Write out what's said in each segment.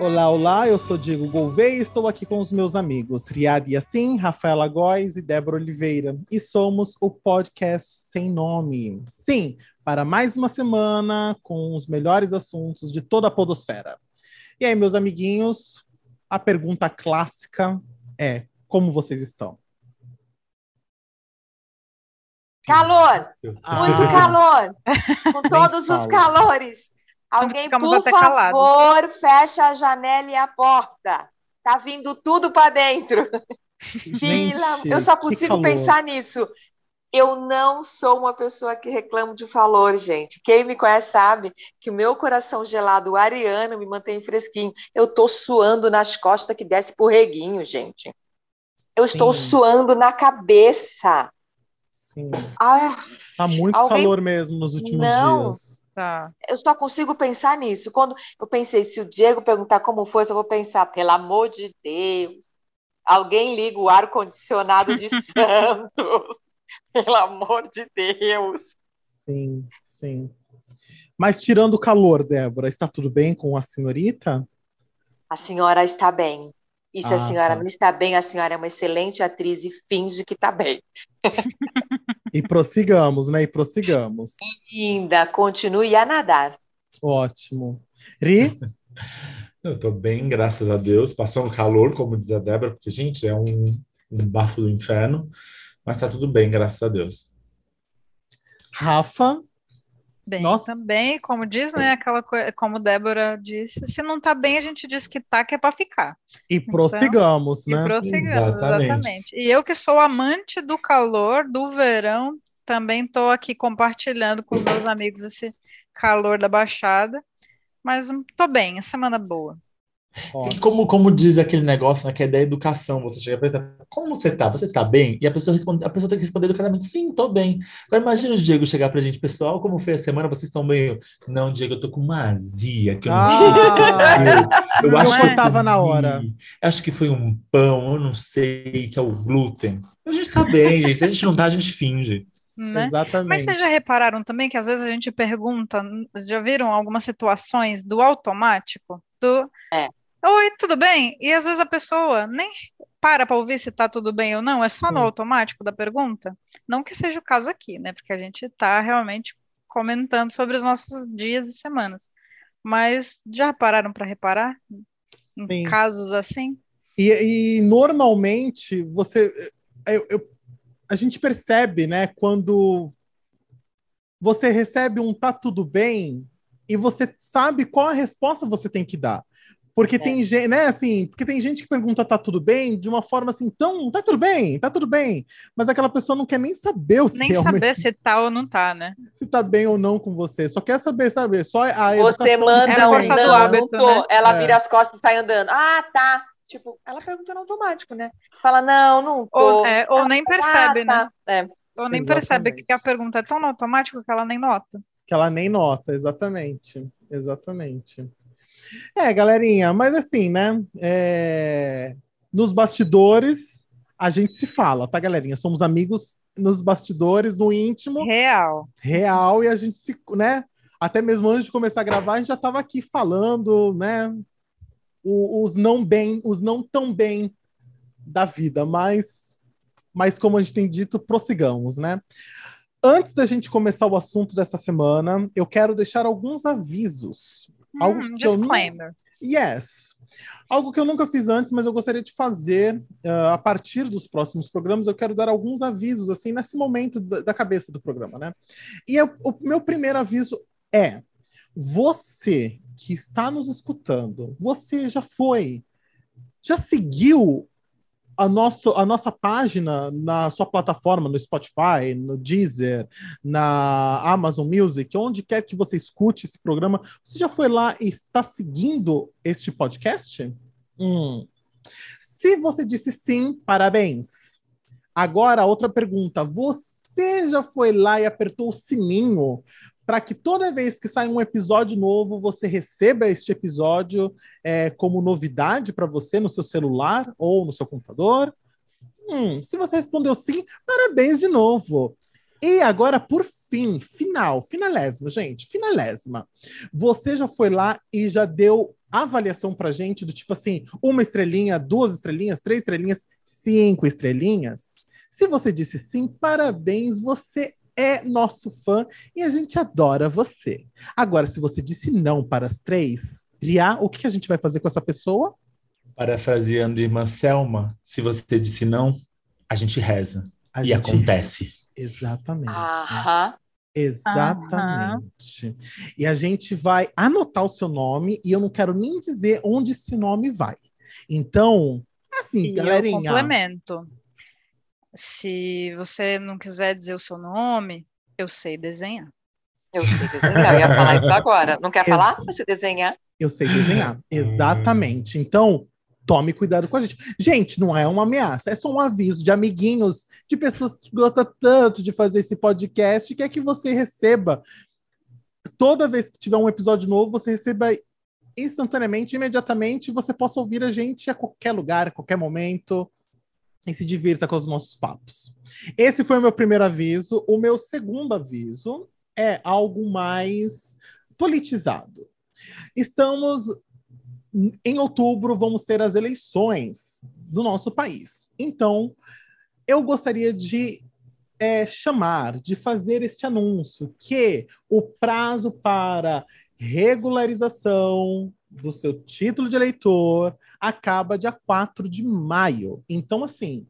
Olá, olá, eu sou Diego Gouveia e estou aqui com os meus amigos Riad Yassin, Rafaela Góes e Débora Oliveira. E somos o podcast Sem Nome. Sim, para mais uma semana com os melhores assuntos de toda a podosfera. E aí, meus amiguinhos, a pergunta clássica é: como vocês estão? Calor! Muito ah. calor! Com todos os calores! Alguém, por favor, fecha a janela e a porta. Tá vindo tudo para dentro. Gente, eu só consigo pensar nisso. Eu não sou uma pessoa que reclama de calor, gente. Quem me conhece sabe que o meu coração gelado ariano me mantém fresquinho. Eu tô suando nas costas que desce pro reguinho, gente. Eu Sim. estou suando na cabeça. Sim. Ah, tá muito alguém... calor mesmo nos últimos não. dias. Tá. Eu só consigo pensar nisso. Quando eu pensei, se o Diego perguntar como foi, eu só vou pensar, pelo amor de Deus, alguém liga o ar-condicionado de Santos. Pelo amor de Deus. Sim, sim. Mas tirando o calor, Débora, está tudo bem com a senhorita? A senhora está bem. E se ah, a senhora tá. não está bem, a senhora é uma excelente atriz e finge que está bem. E prossigamos, né? E prossigamos. Ainda, continue a nadar. Ótimo. Ri? Eu estou bem, graças a Deus. Passando calor, como diz a Débora, porque, gente, é um, um bafo do inferno. Mas tá tudo bem, graças a Deus. Rafa? Bem, Nossa. também, como diz, né, aquela coisa, como Débora disse, se não tá bem, a gente diz que tá, que é para ficar. E prossigamos, então, né? E prossigamos, exatamente. exatamente. E eu que sou amante do calor, do verão, também estou aqui compartilhando com os meus amigos esse calor da Baixada, mas tô bem, semana boa. Como, como diz aquele negócio, né, que é da educação, você chega para perguntar, como você tá? Você tá bem? E a pessoa responde, a pessoa tem que responder educadamente, sim, tô bem. Agora imagina o Diego chegar pra gente, pessoal, como foi a semana? Vocês estão bem? Não, Diego, eu tô com uma azia, que eu não ah, sei. Eu, eu acho que tava na hora. Acho que foi um pão, eu não sei, que é o glúten. A gente tá bem, gente. Se a gente não tá, a gente finge. Né? Exatamente. Mas vocês já repararam também que às vezes a gente pergunta, já viram algumas situações do automático? Do, é. Oi, tudo bem? E às vezes a pessoa nem para para ouvir se está tudo bem ou não, é só no automático da pergunta. Não que seja o caso aqui, né? Porque a gente está realmente comentando sobre os nossos dias e semanas. Mas já pararam para reparar em Sim. casos assim? E, e normalmente você, eu, eu, a gente percebe, né, quando você recebe um tá tudo bem e você sabe qual a resposta você tem que dar. Porque é. tem gente, né, assim, porque tem gente que pergunta tá tudo bem de uma forma assim, então, tá tudo bem, tá tudo bem. Mas aquela pessoa não quer nem saber o Nem saber se tá ou não tá, né? Se tá bem ou não com você. Só quer saber, saber. Só a Você manda é um não, hábito, não né? ela é. vira as costas e sai andando. Ah, tá. Tipo, ela pergunta no automático, né? Fala, não, não tô. Ou, é, ou nem percebe, ah, tá. né? É. Ou nem Exatamente. percebe que a pergunta é tão no automático que ela nem nota. Que ela nem nota, exatamente. Exatamente. É, galerinha, mas assim, né? É... Nos bastidores, a gente se fala, tá, galerinha? Somos amigos nos bastidores, no íntimo. Real. Real, e a gente se, né? Até mesmo antes de começar a gravar, a gente já estava aqui falando, né? os não bem, os não tão bem da vida, mas, mas como a gente tem dito, prossigamos, né? Antes da gente começar o assunto dessa semana, eu quero deixar alguns avisos. Hum, algo disclaimer. Yes. Algo que eu nunca fiz antes, mas eu gostaria de fazer uh, a partir dos próximos programas. Eu quero dar alguns avisos, assim, nesse momento da, da cabeça do programa, né? E eu, o meu primeiro aviso é: você que está nos escutando, você já foi, já seguiu a, nosso, a nossa página na sua plataforma, no Spotify, no Deezer, na Amazon Music, onde quer que você escute esse programa, você já foi lá e está seguindo este podcast? Hum. Se você disse sim, parabéns. Agora, outra pergunta. Você já foi lá e apertou o sininho para que toda vez que sai um episódio novo, você receba este episódio é, como novidade para você no seu celular ou no seu computador? Hum, se você respondeu sim, parabéns de novo. E agora, por fim, final, finalésima, gente, finalésima. Você já foi lá e já deu avaliação pra gente do tipo assim, uma estrelinha, duas estrelinhas, três estrelinhas, cinco estrelinhas? Se você disse sim, parabéns, você é nosso fã e a gente adora você. Agora, se você disse não para as três, Ria, o que a gente vai fazer com essa pessoa? Parafraseando irmã Selma, se você disse não, a gente reza. A e gente... acontece. Exatamente. Aham. Exatamente. Aham. E a gente vai anotar o seu nome e eu não quero nem dizer onde esse nome vai. Então, assim, e galerinha. Eu complemento. Se você não quiser dizer o seu nome, eu sei desenhar. Eu sei desenhar, eu ia falar isso agora. Não quer falar? Você desenhar? Eu sei desenhar, exatamente. Então, tome cuidado com a gente. Gente, não é uma ameaça, é só um aviso de amiguinhos, de pessoas que gostam tanto de fazer esse podcast, que é que você receba, toda vez que tiver um episódio novo, você receba instantaneamente, imediatamente, você possa ouvir a gente a qualquer lugar, a qualquer momento, e se divirta com os nossos papos. Esse foi o meu primeiro aviso. O meu segundo aviso é algo mais politizado. Estamos em outubro, vamos ter as eleições do nosso país. Então, eu gostaria de é, chamar, de fazer este anúncio que o prazo para regularização do seu título de eleitor acaba dia 4 de maio. Então, assim,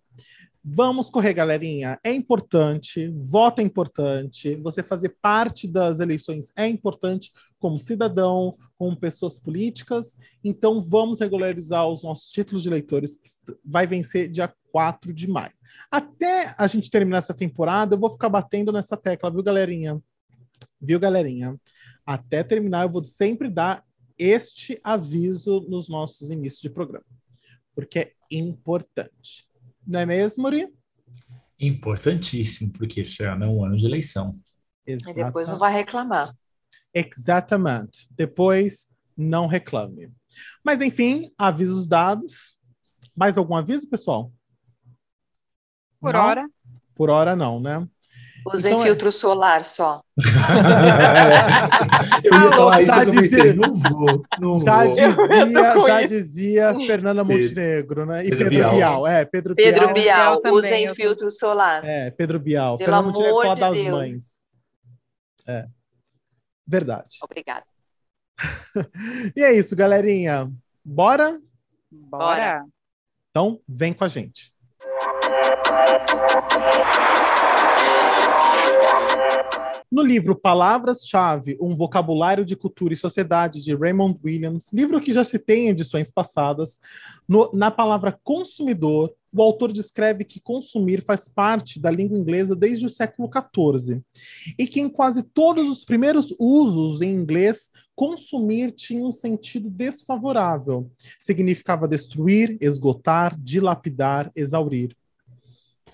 Vamos correr, galerinha. É importante, voto é importante, você fazer parte das eleições é importante como cidadão, como pessoas políticas. Então, vamos regularizar os nossos títulos de eleitores, que vai vencer dia 4 de maio. Até a gente terminar essa temporada, eu vou ficar batendo nessa tecla, viu, galerinha? Viu, galerinha? Até terminar, eu vou sempre dar este aviso nos nossos inícios de programa, porque é importante. Não é mesmo, Muri? Importantíssimo, porque esse ano é um ano de eleição. Exatamente. E depois não vai reclamar. Exatamente. Depois não reclame. Mas, enfim, avisos dados. Mais algum aviso, pessoal? Por não? hora. Por hora, não, né? Usem então, é- filtro é... solar só. eu ia falar isso, eu comecei, não vou, não já vou. Dizia, já dizia Fernanda Montenegro, né? E Pedro, Pedro Bial. Bial. É, Pedro, Pedro Bial, Bial usem eu... filtro solar. É, Pedro Bial. Pelo Fernanda Montenegro fala de das Deus. mães. É, verdade. Obrigada. e é isso, galerinha. Bora? Bora. Então, vem com a gente. No livro Palavras-Chave, um vocabulário de cultura e sociedade, de Raymond Williams, livro que já se tem em edições passadas, no, na palavra consumidor, o autor descreve que consumir faz parte da língua inglesa desde o século XIV e que em quase todos os primeiros usos em inglês, consumir tinha um sentido desfavorável. Significava destruir, esgotar, dilapidar, exaurir.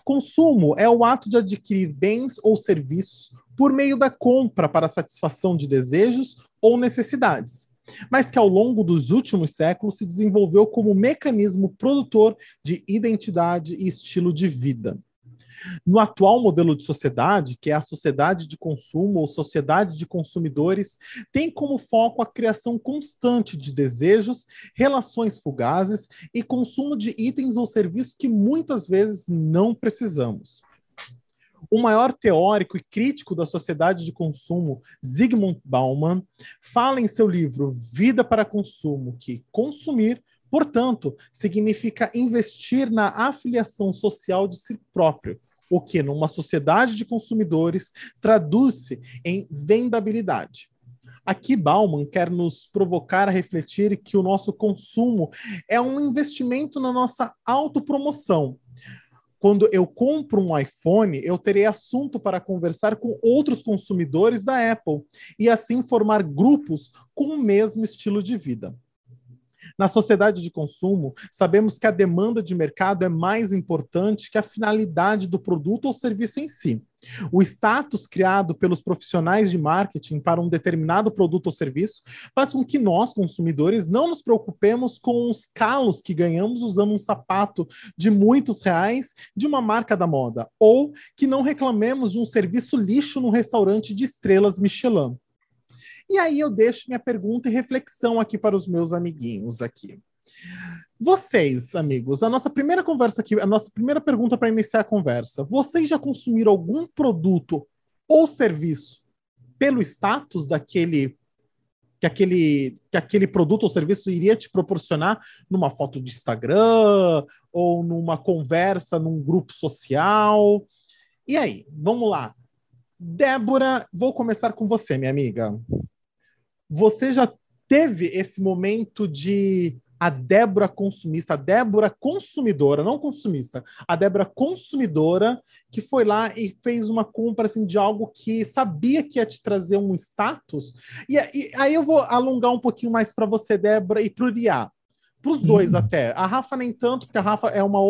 Consumo é o ato de adquirir bens ou serviços por meio da compra para satisfação de desejos ou necessidades, mas que ao longo dos últimos séculos se desenvolveu como mecanismo produtor de identidade e estilo de vida. No atual modelo de sociedade, que é a sociedade de consumo ou sociedade de consumidores, tem como foco a criação constante de desejos, relações fugazes e consumo de itens ou serviços que muitas vezes não precisamos. O maior teórico e crítico da sociedade de consumo, Zygmunt Bauman, fala em seu livro Vida para Consumo que consumir, portanto, significa investir na afiliação social de si próprio, o que, numa sociedade de consumidores, traduz-se em vendabilidade. Aqui, Bauman quer nos provocar a refletir que o nosso consumo é um investimento na nossa autopromoção, quando eu compro um iPhone, eu terei assunto para conversar com outros consumidores da Apple e assim formar grupos com o mesmo estilo de vida. Na sociedade de consumo, sabemos que a demanda de mercado é mais importante que a finalidade do produto ou serviço em si. O status criado pelos profissionais de marketing para um determinado produto ou serviço faz com que nós, consumidores, não nos preocupemos com os calos que ganhamos usando um sapato de muitos reais de uma marca da moda, ou que não reclamemos de um serviço lixo no restaurante de estrelas Michelin. E aí eu deixo minha pergunta e reflexão aqui para os meus amiguinhos aqui. Vocês, amigos, a nossa primeira conversa aqui, a nossa primeira pergunta para iniciar a conversa. Vocês já consumiram algum produto ou serviço pelo status daquele que aquele, que aquele produto ou serviço iria te proporcionar numa foto de Instagram ou numa conversa num grupo social? E aí, vamos lá. Débora, vou começar com você, minha amiga. Você já teve esse momento de a Débora consumista, a Débora consumidora, não consumista, a Débora consumidora que foi lá e fez uma compra assim, de algo que sabia que ia te trazer um status. E, e aí eu vou alongar um pouquinho mais para você, Débora, e para o. Para os dois hum. até. A Rafa nem tanto, porque a Rafa é uma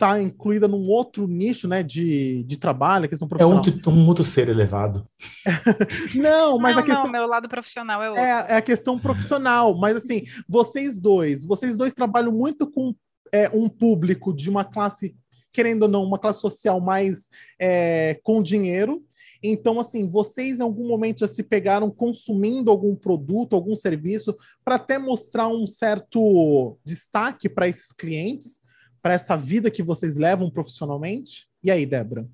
está incluída num outro nicho, né, de, de trabalho, a questão profissional. É um, um outro ser elevado. não, mas não, a questão... Não, meu lado profissional é outro. É, é, a questão profissional, mas assim, vocês dois, vocês dois trabalham muito com é, um público de uma classe, querendo ou não, uma classe social mais é, com dinheiro, então, assim, vocês em algum momento já se pegaram consumindo algum produto, algum serviço, para até mostrar um certo destaque para esses clientes? Para essa vida que vocês levam profissionalmente? E aí, Débora?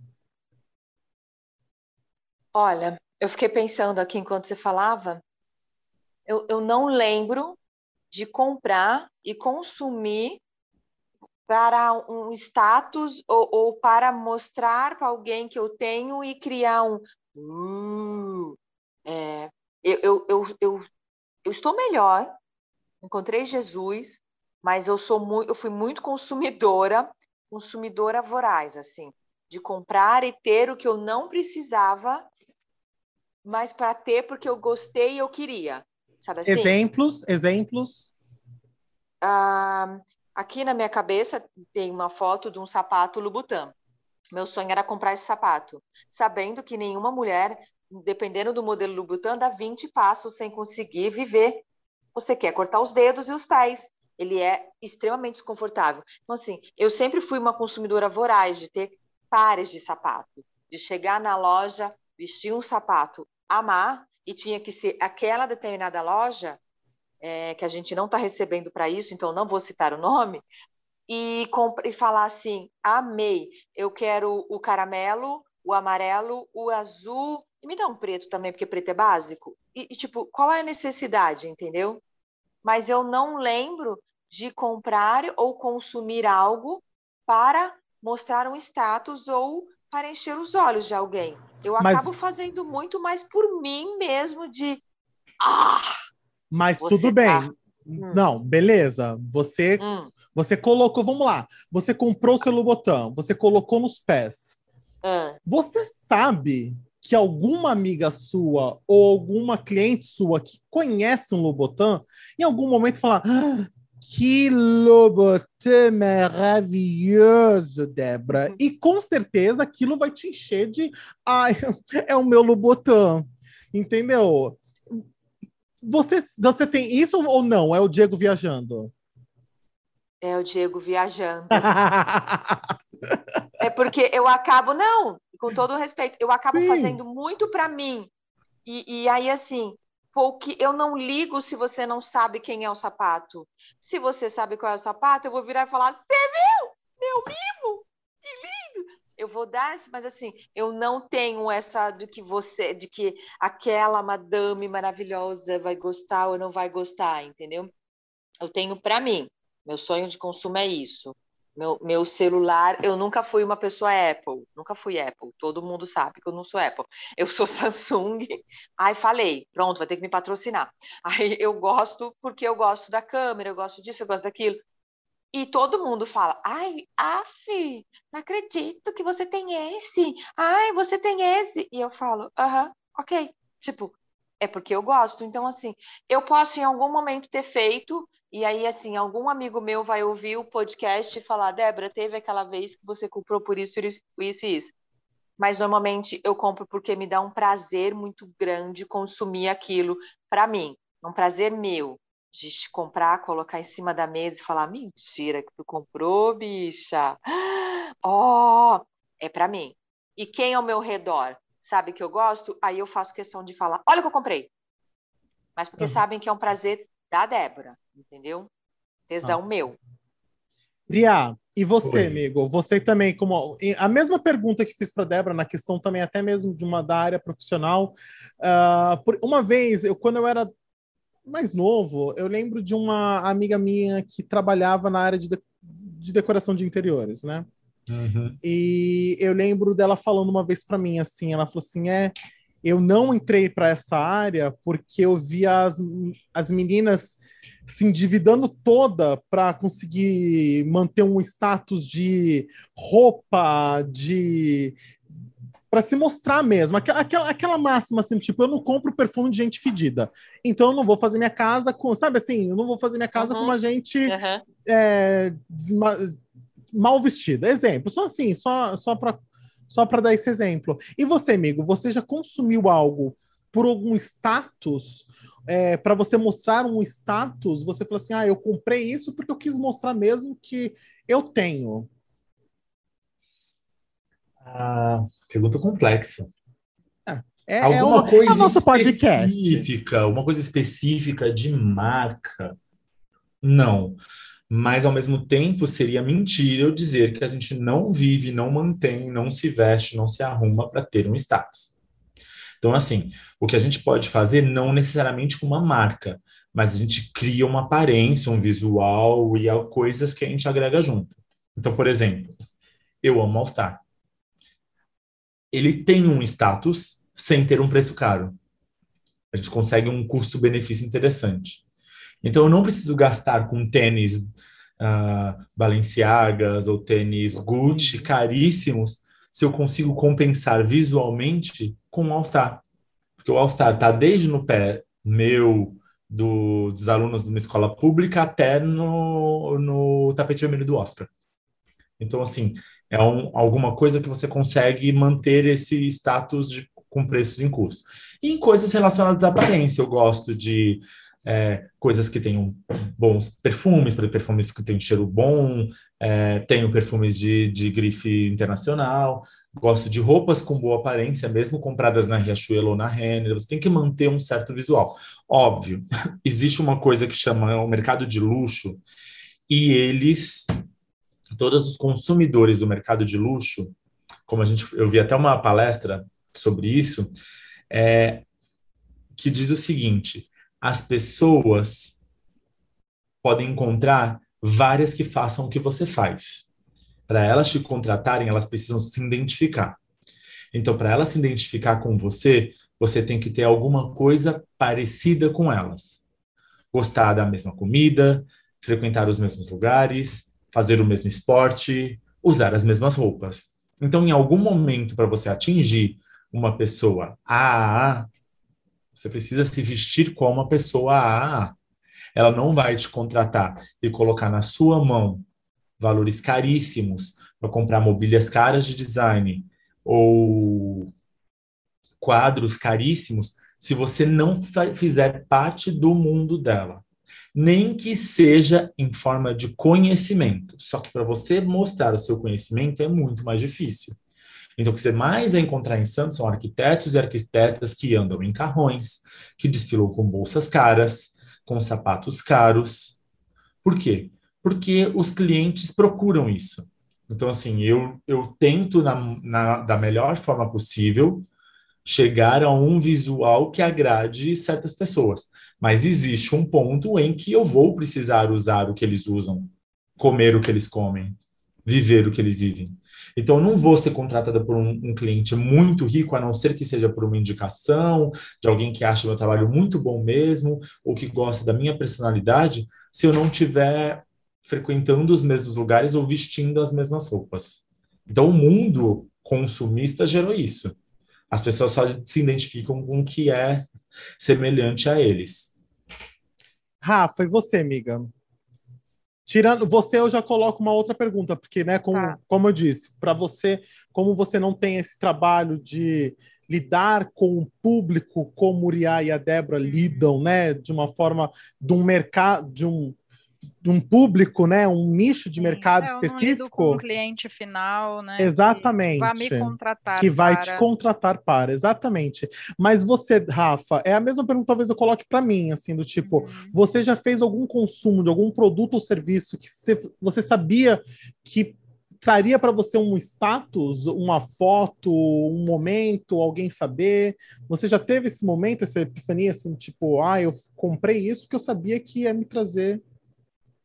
Olha, eu fiquei pensando aqui enquanto você falava, eu, eu não lembro de comprar e consumir para um status ou, ou para mostrar para alguém que eu tenho e criar um. Uh, é, eu, eu, eu, eu, eu estou melhor, encontrei Jesus, mas eu sou muito, eu fui muito consumidora, consumidora voraz, assim, de comprar e ter o que eu não precisava, mas para ter porque eu gostei e eu queria, sabe assim? Exemplos, exemplos. Ah, aqui na minha cabeça tem uma foto de um sapato Louboutin. Meu sonho era comprar esse sapato, sabendo que nenhuma mulher, dependendo do modelo Louboutin, dá 20 passos sem conseguir viver. Você quer cortar os dedos e os pés ele é extremamente desconfortável. Então, assim, eu sempre fui uma consumidora voraz de ter pares de sapato, de chegar na loja, vestir um sapato, amar, e tinha que ser aquela determinada loja, é, que a gente não está recebendo para isso, então não vou citar o nome, e, e falar assim: amei, eu quero o caramelo, o amarelo, o azul, e me dá um preto também, porque preto é básico. E, e tipo, qual é a necessidade, entendeu? Mas eu não lembro de comprar ou consumir algo para mostrar um status ou para encher os olhos de alguém. Eu mas... acabo fazendo muito mais por mim mesmo de ah, mas tudo bem. Tá... Hum. Não, beleza. Você hum. você colocou, vamos lá. Você comprou o seu Louboutin, você colocou nos pés. Hum. Você sabe que alguma amiga sua ou alguma cliente sua que conhece um Lobotan, em algum momento falar: ah, que Lobotan maravilhoso, Débora. E com certeza aquilo vai te encher de ai, é o meu Lobotan. Entendeu? Você, você tem isso ou não? É o Diego viajando? É o Diego viajando. é porque eu acabo, não, com todo o respeito, eu acabo Sim. fazendo muito para mim. E, e aí, assim, porque eu não ligo se você não sabe quem é o sapato. Se você sabe qual é o sapato, eu vou virar e falar: Você viu? Meu mimo! Que lindo! Eu vou dar, mas assim, eu não tenho essa de que você, de que aquela madame maravilhosa vai gostar ou não vai gostar, entendeu? Eu tenho para mim. Meu sonho de consumo é isso. Meu, meu celular, eu nunca fui uma pessoa Apple, nunca fui Apple, todo mundo sabe que eu não sou Apple. Eu sou Samsung, aí falei, pronto, vai ter que me patrocinar. Aí eu gosto porque eu gosto da câmera, eu gosto disso, eu gosto daquilo. E todo mundo fala, ai, af, não acredito que você tem esse, ai, você tem esse. E eu falo, aham, uh -huh, ok. Tipo, é porque eu gosto. Então, assim, eu posso em algum momento ter feito E aí, assim, algum amigo meu vai ouvir o podcast e falar: Débora, teve aquela vez que você comprou por isso, isso, isso e isso. Mas normalmente eu compro porque me dá um prazer muito grande consumir aquilo para mim. É um prazer meu de comprar, colocar em cima da mesa e falar: mentira que tu comprou, bicha. Ó, oh, é para mim. E quem ao meu redor sabe que eu gosto, aí eu faço questão de falar: olha o que eu comprei. Mas porque uhum. sabem que é um prazer da Débora entendeu? Tesão ah. meu. Ria, e você, Oi. amigo? Você também, como a mesma pergunta que fiz para Débora na questão também até mesmo de uma da área profissional. Uh, por, uma vez, eu quando eu era mais novo, eu lembro de uma amiga minha que trabalhava na área de, de, de decoração de interiores, né? Uhum. E eu lembro dela falando uma vez para mim assim, ela falou assim, é, eu não entrei para essa área porque eu via as, as meninas se endividando toda para conseguir manter um status de roupa, de para se mostrar mesmo. Aquela, aquela máxima assim, tipo, eu não compro perfume de gente fedida. Então eu não vou fazer minha casa com, sabe assim, eu não vou fazer minha casa uhum. com uma gente uhum. é, mal vestida. Exemplo, só assim, só, só para só para dar esse exemplo. E você, amigo, você já consumiu algo por algum status é, para você mostrar um status, você fala assim: ah, eu comprei isso porque eu quis mostrar mesmo que eu tenho? Ah, pergunta complexa. É, é Alguma é coisa é específica, uma coisa específica de marca? Não. Mas, ao mesmo tempo, seria mentira eu dizer que a gente não vive, não mantém, não se veste, não se arruma para ter um status. Então, assim, o que a gente pode fazer, não necessariamente com uma marca, mas a gente cria uma aparência, um visual e coisas que a gente agrega junto. Então, por exemplo, eu amo All Star. Ele tem um status sem ter um preço caro. A gente consegue um custo-benefício interessante. Então, eu não preciso gastar com tênis uh, Balenciagas ou tênis Gucci caríssimos se eu consigo compensar visualmente com o All-Star. Porque o All-Star está desde no pé meu, do, dos alunos de uma escola pública, até no, no tapete vermelho do Oscar. Então, assim, é um, alguma coisa que você consegue manter esse status de, com preços em custo. E em coisas relacionadas à aparência, eu gosto de é, coisas que tenham bons perfumes, perfumes que têm cheiro bom, é, tenho perfumes de, de grife internacional, gosto de roupas com boa aparência, mesmo compradas na Riachuelo ou na Renner, você tem que manter um certo visual. Óbvio, existe uma coisa que chama o mercado de luxo, e eles, todos os consumidores do mercado de luxo, como a gente, eu vi até uma palestra sobre isso, é, que diz o seguinte: as pessoas podem encontrar várias que façam o que você faz. Para elas te contratarem, elas precisam se identificar. Então, para elas se identificar com você, você tem que ter alguma coisa parecida com elas. Gostar da mesma comida, frequentar os mesmos lugares, fazer o mesmo esporte, usar as mesmas roupas. Então, em algum momento, para você atingir uma pessoa AAA, você precisa se vestir como uma pessoa AAA. Ela não vai te contratar e colocar na sua mão valores caríssimos para comprar mobílias caras de design ou quadros caríssimos se você não fizer parte do mundo dela. Nem que seja em forma de conhecimento. Só que para você mostrar o seu conhecimento é muito mais difícil. Então, o que você mais vai encontrar em Santos são arquitetos e arquitetas que andam em carrões, que desfilam com bolsas caras, com sapatos caros. Por quê? Porque os clientes procuram isso. Então, assim, eu, eu tento, na, na, da melhor forma possível, chegar a um visual que agrade certas pessoas. Mas existe um ponto em que eu vou precisar usar o que eles usam, comer o que eles comem, viver o que eles vivem. Então, eu não vou ser contratada por um, um, cliente muito rico, a não ser que seja por uma indicação, de alguém que acha meu trabalho muito bom mesmo, ou que gosta da minha personalidade, se eu não tiver frequentando os mesmos lugares ou vestindo as mesmas roupas. Então, o mundo consumista gerou isso. As pessoas só se identificam com o que é semelhante a eles. Rafa, e você, amiga? Tirando você, eu já coloco uma outra pergunta, porque, né, como, tá. como eu disse, para você, como você não tem esse trabalho de lidar com o público como o Uriah e a Débora lidam, né, de uma forma de um mercado, de um um público, né, um nicho de mercado é, específico. com um cliente final, né? Exatamente. Que vai me contratar. Que vai para... te contratar para, exatamente. Mas você, Rafa, é a mesma pergunta, talvez eu coloque para mim, assim, do tipo, uhum. você já fez algum consumo de algum produto ou serviço que você, você sabia que traria para você um status, uma foto, um momento, alguém saber? Você já teve esse momento, essa epifania, assim, tipo, ah, eu comprei isso porque eu sabia que ia me trazer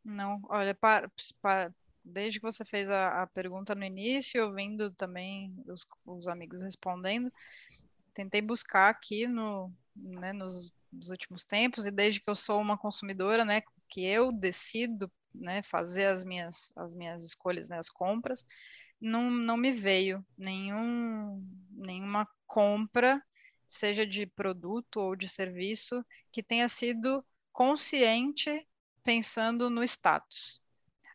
não, olha, para, para, desde que você fez a, a pergunta no início, ouvindo também os, os, amigos respondendo, tentei buscar aqui no, né, nos, nos, últimos tempos, e desde que eu sou uma consumidora, né, que eu decido né, fazer as minhas, as minhas escolhas, né, as compras, não, não me veio nenhum, nenhuma compra, seja de produto ou de serviço, que tenha sido consciente pensando no status.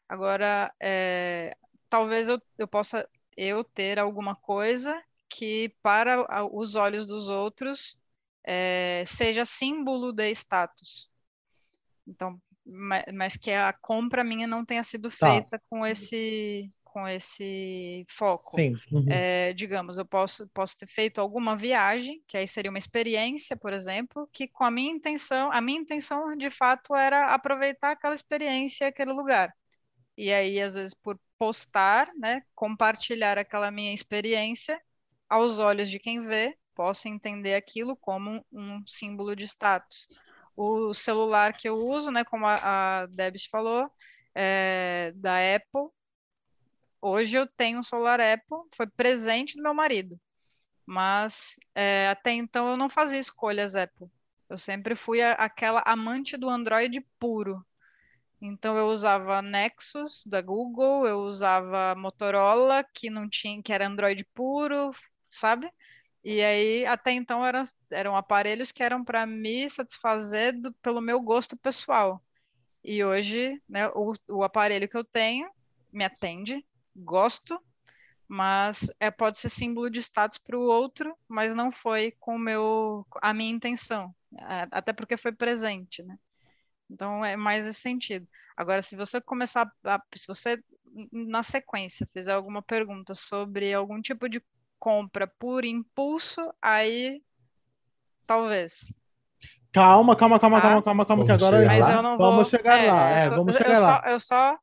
Agora, é, talvez eu, eu possa eu ter alguma coisa que para os olhos dos outros é, seja símbolo de status. Então, mas, mas, que a compra minha não tenha sido tá. feita com esse com esse foco. Sim. Uhum. É, digamos, eu posso, posso ter feito alguma viagem, que aí seria uma experiência, por exemplo, que com a minha intenção, a minha intenção de fato era aproveitar aquela experiência, aquele lugar. E aí, às vezes, por postar, né, compartilhar aquela minha experiência, aos olhos de quem vê, possa entender aquilo como um símbolo de status. O celular que eu uso, né, como a, a Debs falou, é, da Apple, Hoje eu tenho um Solar Apple, foi presente do meu marido, mas é, até então eu não fazia escolhas Apple. Eu sempre fui a, aquela amante do Android puro. Então eu usava Nexus da Google, eu usava Motorola que não tinha, que era Android puro, sabe? E aí até então eram, eram aparelhos que eram para me satisfazer do, pelo meu gosto pessoal. E hoje, né, o, o aparelho que eu tenho me atende, gosto, mas é, pode ser símbolo de status para o outro, mas não foi com meu, a minha intenção, é, até porque foi presente, né? Então é mais nesse sentido. Agora, se você começar, a, se você na sequência fizer alguma pergunta sobre algum tipo de compra por impulso, aí talvez. Calma, calma, calma, calma, calma, calma, que agora vamos chegar lá. É, vamos chegar eu lá. Só, eu só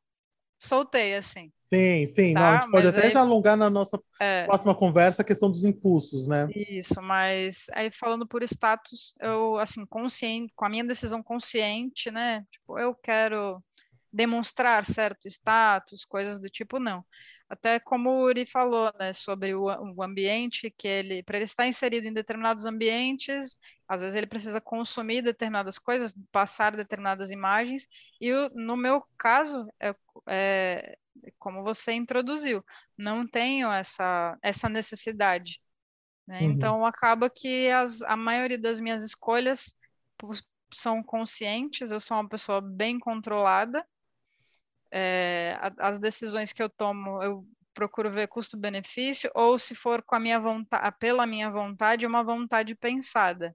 soltei assim. Sim, sim. Tá? Não, a gente pode até aí... já alongar na nossa é... próxima conversa a questão dos impulsos, né? Isso, mas aí falando por status, eu, assim, consciente, com a minha decisão consciente, né? Tipo, eu quero demonstrar certo status, coisas do tipo, não. Até como o Uri falou, né, sobre o, o ambiente, que ele, para ele estar inserido em determinados ambientes, às vezes ele precisa consumir determinadas coisas, passar determinadas imagens, e no meu caso, é, é, como você introduziu, não tenho essa, essa necessidade. Né? Uhum. Então, acaba que as, a maioria das minhas escolhas são conscientes, eu sou uma pessoa bem controlada, é, as decisões que eu tomo, eu procuro ver custo-benefício, ou se for com a minha vontade, pela minha vontade, uma vontade pensada,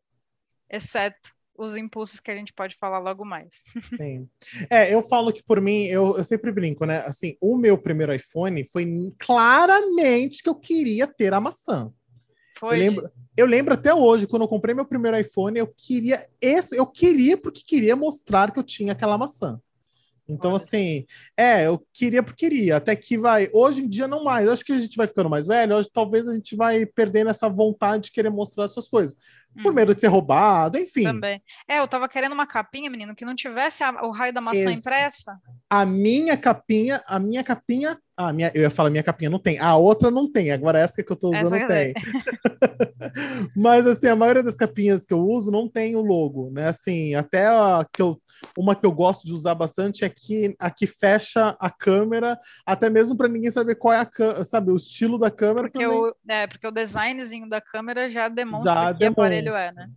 exceto os impulsos que a gente pode falar logo mais. Sim. É, eu falo que por mim, eu, eu sempre brinco, né? Assim, o meu primeiro iPhone foi claramente que eu queria ter a maçã. Foi. Eu lembro, eu lembro até hoje, quando eu comprei meu primeiro iPhone, eu queria esse, eu queria porque queria mostrar que eu tinha aquela maçã. Então, Olha. assim, é, eu queria porque queria, até que vai. Hoje em dia, não mais. Acho que a gente vai ficando mais velho, hoje talvez a gente vai perdendo essa vontade de querer mostrar as suas coisas. Por hum. medo de ser roubado, enfim. Também. É, eu tava querendo uma capinha, menino, que não tivesse a, o raio da maçã Ex impressa. A minha capinha, a minha capinha. A minha, eu ia falar minha capinha não tem. A outra não tem. Agora essa que eu tô usando tem. Mas assim, a maioria das capinhas que eu uso não tem o logo, né? Assim, até a, que eu uma que eu gosto de usar bastante é que a que fecha a câmera, até mesmo para ninguém saber qual é a sabe, o estilo da câmera. Porque, o, é, porque o designzinho da câmera já demonstra já que demonstra. aparelho é, né?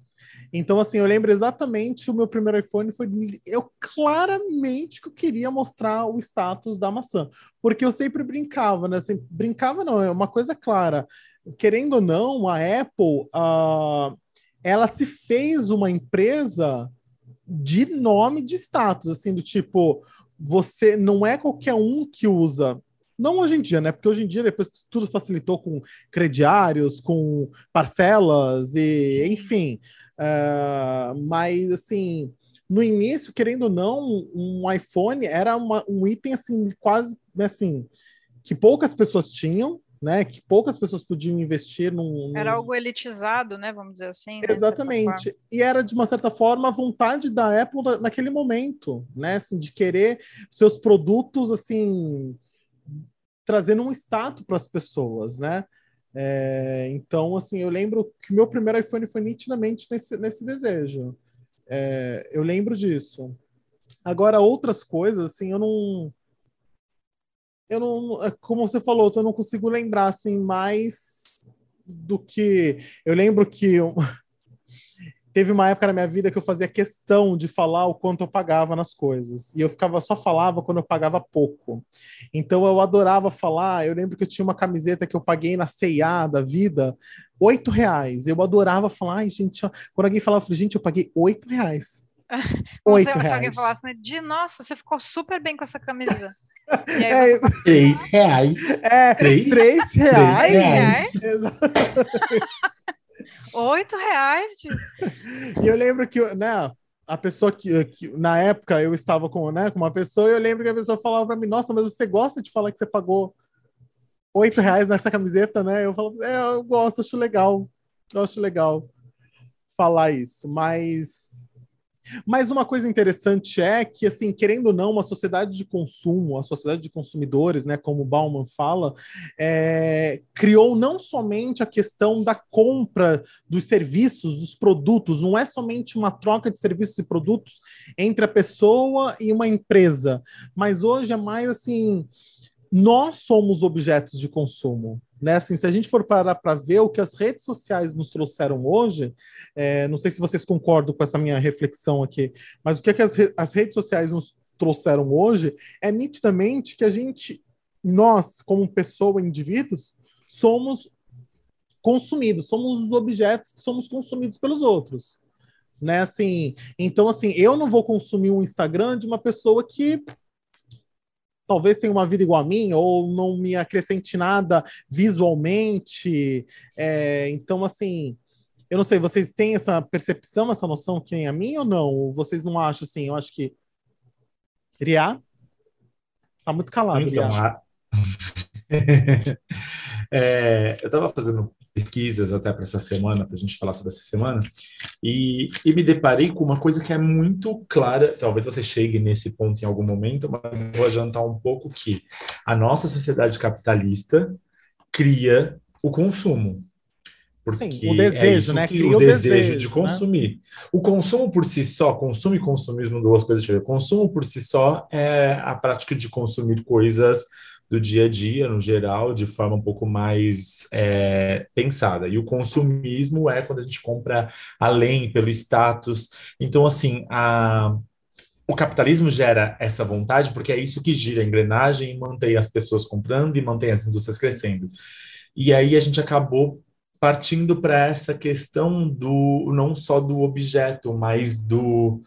Então, assim, eu lembro exatamente o meu primeiro iPhone foi. Eu claramente que eu queria mostrar o status da maçã. Porque eu sempre brincava, né? Assim, brincava não, é uma coisa clara. Querendo ou não, a Apple, uh, ela se fez uma empresa de nome de status, assim, do tipo, você não é qualquer um que usa não hoje em dia, né? Porque hoje em dia, depois que tudo facilitou com crediários, com parcelas e, enfim, Uh, mas, assim, no início, querendo ou não, um iPhone era uma, um item, assim, quase, assim, que poucas pessoas tinham, né? Que poucas pessoas podiam investir num. Era algo elitizado, né? Vamos dizer assim. Né, Exatamente. E era, de uma certa forma, a vontade da Apple naquele momento, né? Assim, de querer seus produtos, assim, trazendo um status para as pessoas, né? É, então, assim, eu lembro que o meu primeiro iPhone foi nitidamente nesse, nesse desejo. É, eu lembro disso. Agora, outras coisas, assim, eu não. Eu não. É, como você falou, eu não consigo lembrar, assim, mais do que. Eu lembro que. Teve uma época na minha vida que eu fazia questão de falar o quanto eu pagava nas coisas. E eu ficava só falava quando eu pagava pouco. Então eu adorava falar. Eu lembro que eu tinha uma camiseta que eu paguei na CIA da vida, oito reais. Eu adorava falar, ai, gente, ó. quando alguém falava, eu falei, gente, eu paguei oito reais. Oito reais. Se alguém falasse, de nossa, você ficou super bem com essa camisa. É, Três reais. É, três, três reais. Três reais. Oito reais, e eu lembro que, né, a pessoa que, que, na época eu estava com, né, com uma pessoa e eu lembro que a pessoa falava para mim, nossa, mas você gosta de falar que você pagou oito reais nessa camiseta, né? Eu falo, é, eu gosto, acho legal, eu acho legal falar isso, mas mas uma coisa interessante é que, assim, querendo ou não, uma sociedade de consumo, a sociedade de consumidores, né, como Bauman fala, é, criou não somente a questão da compra dos serviços, dos produtos, não é somente uma troca de serviços e produtos entre a pessoa e uma empresa, mas hoje é mais assim, nós somos objetos de consumo. Né? Assim, se a gente for parar para ver o que as redes sociais nos trouxeram hoje, é, não sei se vocês concordam com essa minha reflexão aqui, mas o que, é que as, re as redes sociais nos trouxeram hoje é nitidamente que a gente, nós, como pessoa, indivíduos, somos consumidos, somos os objetos que somos consumidos pelos outros. Né, assim, então assim, eu não vou consumir um Instagram de uma pessoa que talvez tenha uma vida igual a mim, ou não me acrescente nada visualmente. É, então, assim, eu não sei, vocês têm essa percepção, essa noção que nem a mim ou não? Vocês não acham assim? Eu acho que. Riá? Tá muito calado, então, Riá. A... é, eu estava fazendo pesquisas até para essa semana, para a gente falar sobre essa semana, e, e, me deparei com uma coisa que é muito clara, talvez você chegue nesse ponto em algum momento, mas vou adiantar um pouco que a nossa sociedade capitalista cria o consumo. Porque Sim, o desejo, é né? Cria o, desejo, desejo de né? consumir. Né? O consumo por si só, consumo e consumismo, duas coisas diferentes. Consumo por si só é a prática de consumir coisas do dia a dia, no geral, de forma um pouco mais é, pensada. E o consumismo é quando a gente compra além, pelo status. Então, assim, a, o capitalismo gera essa vontade porque é isso que gira a engrenagem e mantém as pessoas comprando e mantém as indústrias crescendo. E aí a gente acabou partindo para essa questão do não só do objeto, mas do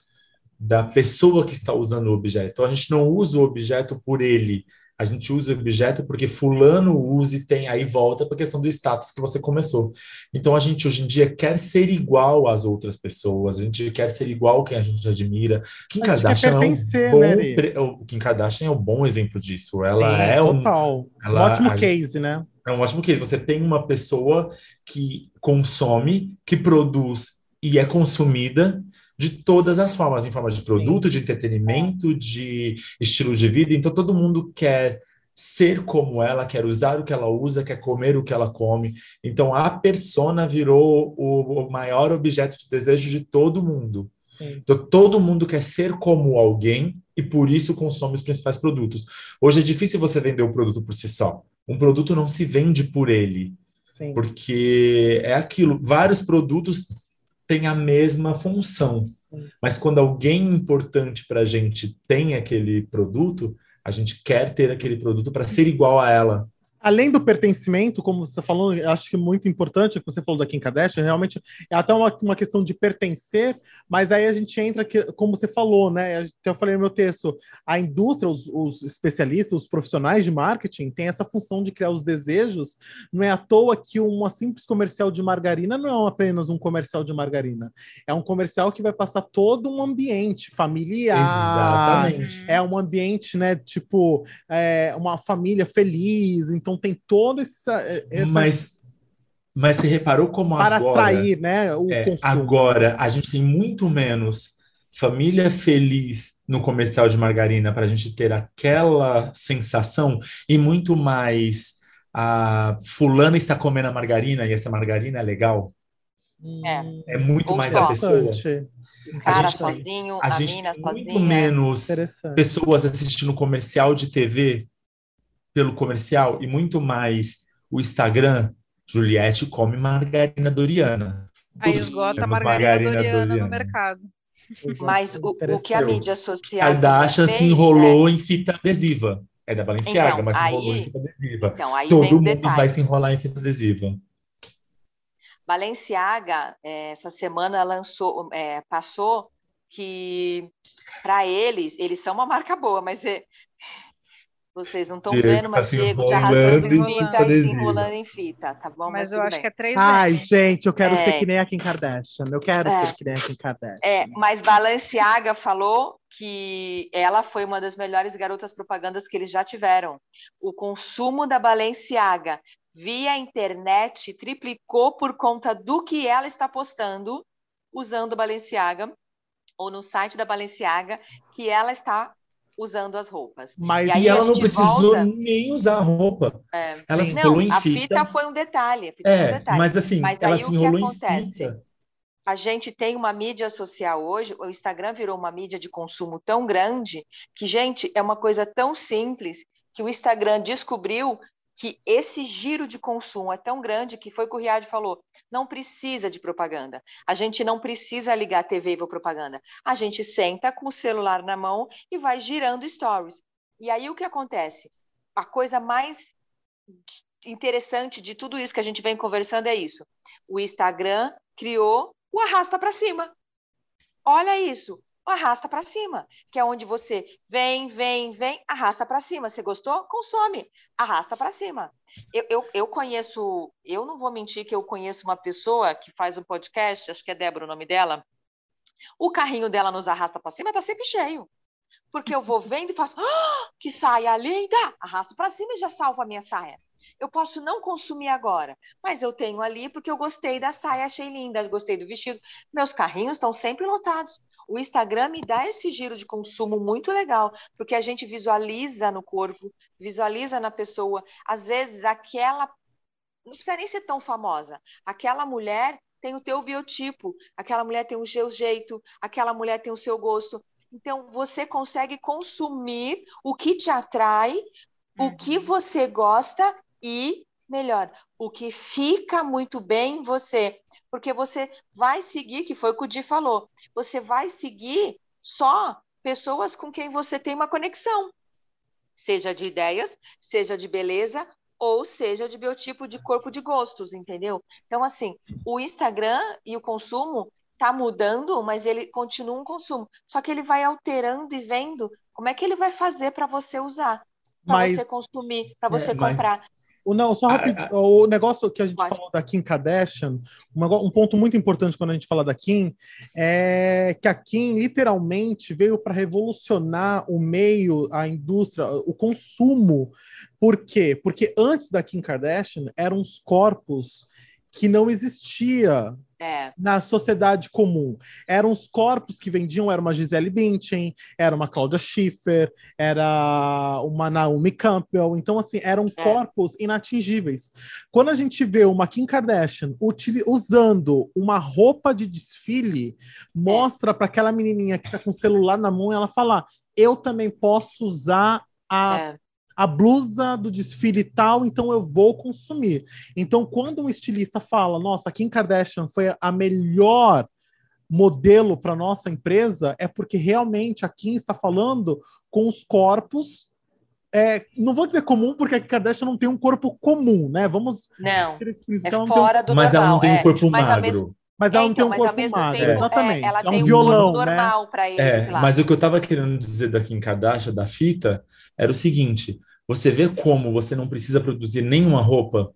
da pessoa que está usando o objeto. Então, a gente não usa o objeto por ele, a gente usa o objeto porque fulano usa e tem, aí volta para a questão do status que você começou. Então a gente hoje em dia quer ser igual às outras pessoas, a gente quer ser igual quem a gente admira. Kim a Kardashian é um bom, né, o Kim Kardashian é um bom exemplo disso. Ela Sim, é um, total. Ela, um ótimo a, case, né? É um ótimo case. Você tem uma pessoa que consome, que produz e é consumida de todas as formas, em forma de produto, Sim. de entretenimento, é. de estilo de vida. Então, todo mundo quer ser como ela, quer usar o que ela usa, quer comer o que ela come. Então a persona virou o, o maior objeto de desejo de todo mundo. Sim. Então todo mundo quer ser como alguém e por isso consome os principais produtos. Hoje é difícil você vender o produto por si só. Um produto não se vende por ele. Sim. Porque é aquilo, vários produtos têm a mesma função. Sim. Mas quando alguém importante para a gente tem aquele produto, a gente quer ter aquele produto para ser igual a ela além do pertencimento, como você está falando, acho que é muito importante que você falou da Kim Kardashian, realmente é até uma, uma questão de pertencer, mas aí a gente entra, que, como você falou, né? Eu falei no meu texto, a indústria, os, os, especialistas, os profissionais de marketing têm essa função de criar os desejos. Não é à toa que uma simples comercial de margarina não é apenas um comercial de margarina, é um comercial que vai passar todo um ambiente familiar. Exatamente. É um ambiente, né? Tipo, é, uma família feliz, então então tem toda essa. essa... Mas, mas você reparou como Para agora. Para atrair, né? O é. Agora, a gente tem muito menos família feliz no comercial de margarina para a gente ter aquela sensação e muito mais a fulana está comendo a margarina e essa margarina é legal. É, é muito mais a pessoa. O cara a gente, sozinho, a, a gente mina tem muito menos pessoas assistindo comercial de TV pelo comercial e muito mais o Instagram, Juliette come margarina Doriana. Aí esgota margarina, margarina Doriana, Doriana, no mercado. Mas o, o, que a mídia social. Kardashian se enrolou né? em fita adesiva. É da Balenciaga, então, mas se enrolou em fita adesiva. Então, Todo mundo detalhe. vai se enrolar em fita adesiva. Balenciaga, é, essa semana lançou, é, passou que para eles, eles são uma marca boa, mas é, vocês não estão vendo, mas tá Diego tá rasgando em fita e se enrolando em fita, tá bom? Mas, mas eu acho bem. que é três Ai, gente, eu quero é... ser que nem a Kim Kardashian. Eu quero é... ser que nem a Kim Kardashian. É, mas Balenciaga falou que ela foi uma das melhores garotas propagandas que eles já tiveram. O consumo da Balenciaga via internet triplicou por conta do que ela está postando usando Balenciaga ou no site da Balenciaga que ela está usando as roupas. Mas e, aí, ela não precisou volta... nem usar a roupa. É, ela sim. se enrolou em a fita. fita foi um detalhe. é, um detalhe. mas assim, mas ela se enrolou em fita. A gente tem uma mídia social hoje, o Instagram virou uma mídia de consumo tão grande que, gente, é uma coisa tão simples que o Instagram descobriu que esse giro de consumo é tão grande que foi o que o Riad falou, não precisa de propaganda. A gente não precisa ligar a TV e ver propaganda. A gente senta com o celular na mão e vai girando stories. E aí o que acontece? A coisa mais interessante de tudo isso que a gente vem conversando é isso. O Instagram criou o arrasta para cima. Olha isso arrasta para cima, que é onde você vem, vem, vem, arrasta para cima. Você gostou? Consome, arrasta para cima. Eu, eu, eu, conheço, eu não vou mentir que eu conheço uma pessoa que faz um podcast, acho que é Débora o nome dela. O carrinho dela nos arrasta para cima, tá sempre cheio. Porque eu vou vendo e faço, oh, que saia linda! Arrasto para cima e já salvo a minha saia. Eu posso não consumir agora, mas eu tenho ali porque eu gostei da saia, achei linda, gostei do vestido. Meus carrinhos estão sempre lotados. O Instagram me dá esse giro de consumo muito legal, porque a gente visualiza no corpo, visualiza na pessoa. Às vezes, aquela. Não precisa nem ser tão famosa. Aquela mulher tem o teu biotipo, aquela mulher tem o seu jeito, aquela mulher tem o seu gosto. Então, você consegue consumir o que te atrai, uhum. o que uhum. você gosta e, melhor, o que fica muito bem em você porque você vai seguir, que foi o que o Di falou, você vai seguir só pessoas com quem você tem uma conexão, seja de ideias, seja de beleza, ou seja de biotipo de corpo de gostos, entendeu? Então, assim, o Instagram e o consumo tá mudando, mas ele continua um consumo. Só que ele vai alterando e vendo como é que ele vai fazer para você usar, para você consumir, para você é, comprar. Mas o, não, só rapidinho. Ah, ah, o negócio que a gente pode. falou da Kim Kardashian, um, um, ponto muito importante quando a gente fala da Kim, é que a Kim literalmente veio para revolucionar o meio, a indústria, o consumo. Por quê? Porque antes da Kim Kardashian eram os corpos que não existia é. na sociedade comum. Eram os corpos que vendiam, era uma Gisele Bündchen, era uma Claudia Schiffer, era uma Naomi Campbell. Então, assim, eram é. corpos inatingíveis. Quando a gente vê uma Kim Kardashian usando uma roupa de desfile, mostra é. para aquela menininha que está com o celular na mão, ela falar: eu também posso usar a é a blusa do desfile tal, então eu vou consumir. Então, quando um estilista fala, nossa, a Kim Kardashian foi a melhor modelo para nossa empresa, é porque realmente a Kim está falando com os corpos. É, não vou dizer comum, porque a Kim Kardashian não tem um corpo comum, né? Vamos. Não. É fora do mas normal. ela não tem um é. corpo é, magro. Mas ela é, não então, tem um corpo magro. Tempo, exatamente. É, ela é um tem violão, um corpo né? normal para eles é, lá. Mas o que eu estava querendo dizer da Kim Kardashian, da fita, era o seguinte: você vê como você não precisa produzir nenhuma roupa.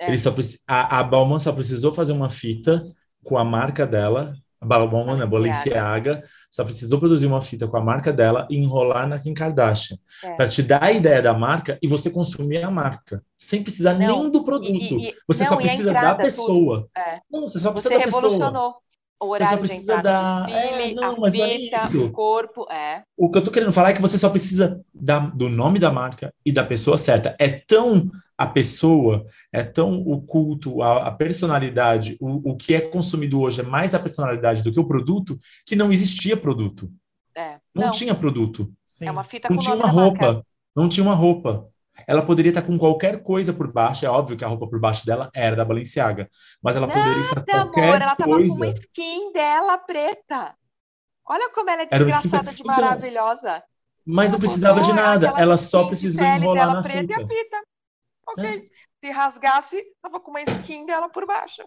É. Ele só a, a Balmain só precisou fazer uma fita com a marca dela. A Balmain, né, Balenciaga, só precisou produzir uma fita com a marca dela e enrolar na Kim Kardashian. É. Para te dar a ideia da marca e você consumir a marca. Sem precisar não, nem do produto. E, e, você não, só precisa da pessoa. É. Não, você só precisa você da pessoa o horário de entrada da... desfile, é, não, a fita, o corpo, é. O que eu tô querendo falar é que você só precisa da, do nome da marca e da pessoa certa. É tão a pessoa, é tão o culto, a, a personalidade, o, o que é consumido hoje é mais da personalidade do que o produto, que não existia produto. É. Não, não, tinha produto. Sim. É uma fita não tinha uma roupa. Marca. Não tinha uma roupa. Ela poderia estar com qualquer coisa por baixo, é óbvio que a roupa por baixo dela era da Balenciaga, mas ela poderia estar com qualquer amor, ela coisa. com uma skin dela preta. Olha como ela é desgraçada de então, maravilhosa. Mas não precisava de nada, ela só precisou enrolar na fita. E a fita. Ok. É. Se rasgasse, tava com uma skin dela por baixo.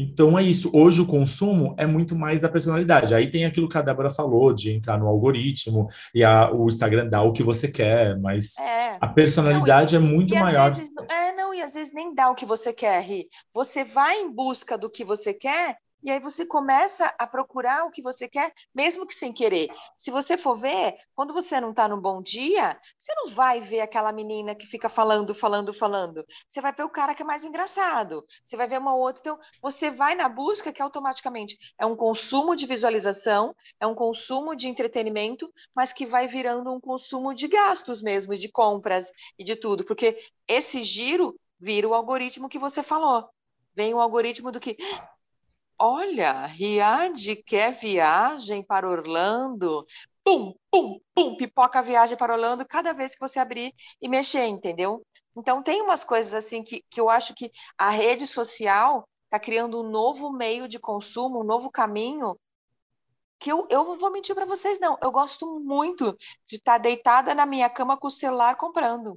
Então é isso. Hoje o consumo é muito mais da personalidade. Aí tem aquilo que a Débora falou de entrar no algoritmo e a, o Instagram dá o que você quer, mas é. a personalidade não, e, é muito maior. Vezes, é, não, e às vezes nem dá o que você quer, Ri. Você vai em busca do que você quer e aí você começa a procurar o que você quer, mesmo que sem querer. Se você for ver, quando você não está no bom dia, você não vai ver aquela menina que fica falando, falando, falando. Você vai ver o cara que é mais engraçado. Você vai ver uma outra. Então, você vai na busca que automaticamente é um consumo de visualização, é um consumo de entretenimento, mas que vai virando um consumo de gastos mesmo, de compras e de tudo. Porque esse giro vira o algoritmo que você falou. Vem o algoritmo do que Olha, Riad quer viagem para Orlando. Pum, pum, pum, pipoca a viagem para Orlando cada vez que você abrir e mexer, entendeu? Então, tem umas coisas assim que, que eu acho que a rede social está criando um novo meio de consumo, um novo caminho. Que eu, eu não vou mentir para vocês, não. Eu gosto muito de estar tá deitada na minha cama com o celular comprando.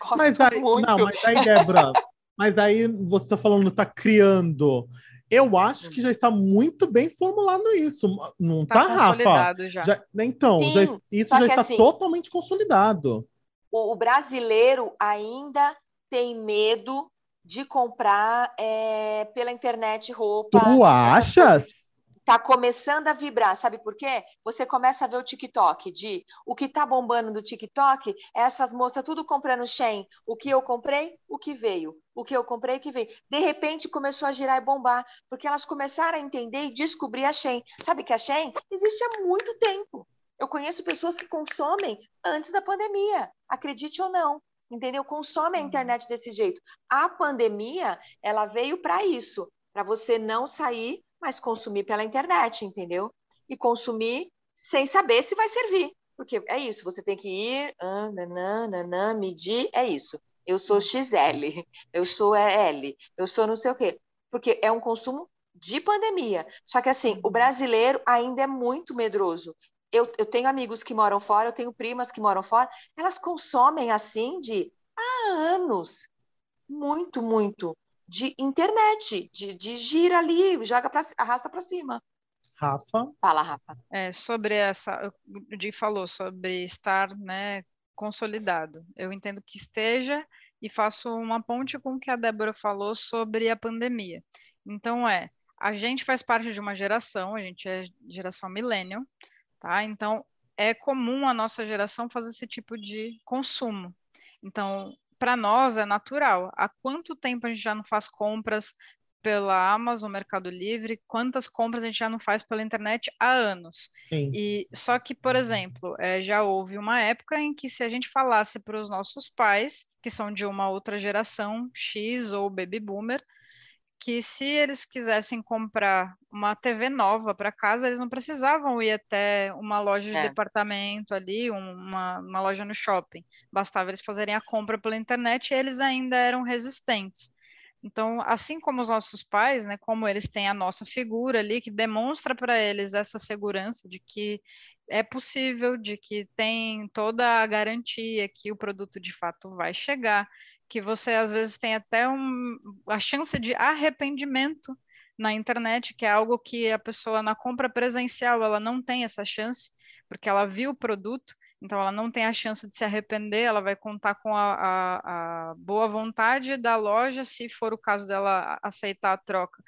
Gosto mas aí, muito. Não, mas aí, Débora, mas aí você está falando, está criando eu acho que já está muito bem formulado isso. Não tá, tá Rafa? Já. já então, Sim, já, isso já está assim, totalmente consolidado. O, o, brasileiro ainda tem medo de comprar é, pela internet roupa. Tu achas? Tá começando a vibrar, sabe por quê? Você começa a ver o TikTok de o que tá bombando no TikTok é essas moças tudo comprando Shein. O que eu comprei, o que veio. O que eu comprei, o que veio. De repente começou a girar e bombar, porque elas começaram a entender e descobrir a Shein. Sabe que a Shein existe há muito tempo. Eu conheço pessoas que consomem antes da pandemia, acredite ou não entendeu? Consome a uhum. internet desse jeito. A pandemia, ela veio para isso, para você não sair mas consumir pela internet, entendeu? E consumir sem saber se vai servir. Porque é isso, você tem que ir, ah, nanã, medir, é isso. Eu sou XL, eu sou L, eu sou não sei o quê. Porque é um consumo de pandemia. Só que assim, o brasileiro ainda é muito medroso. Eu, eu tenho amigos que moram fora, eu tenho primas que moram fora, elas consomem assim de há anos. Muito, muito de internet, de, de gira ali, joga para arrasta para cima. Rafa. Fala, Rafa. É, sobre essa, o Di falou sobre estar, né, consolidado. Eu entendo que esteja e faço uma ponte com o que a Débora falou sobre a pandemia. Então é, a gente faz parte de uma geração, a gente é geração millennial, tá? Então é comum a nossa geração fazer esse tipo de consumo. Então, para nós é natural. Há quanto tempo a gente já não faz compras pela Amazon, Mercado Livre, quantas compras a gente já não faz pela internet há anos. Sim. E só que, por exemplo, é, já houve uma época em que se a gente falasse para os nossos pais, que são de uma outra geração, X ou baby boomer, que se eles quisessem comprar uma TV nova para casa, eles não precisavam ir até uma loja de é. departamento ali, uma, uma loja no shopping. Bastava eles fazerem a compra pela internet e eles ainda eram resistentes. Então, assim como os nossos pais, né, como eles têm a nossa figura ali que demonstra para eles essa segurança de que é possível, de que tem toda a garantia que o produto de fato vai chegar, que você às vezes tem até um, a chance de arrependimento na internet, que é algo que a pessoa na compra presencial ela não tem essa chance, porque ela viu o produto, então, ela não tem a chance de se arrepender, ela vai contar com a, a, a boa vontade da loja, se for o caso dela aceitar a troca.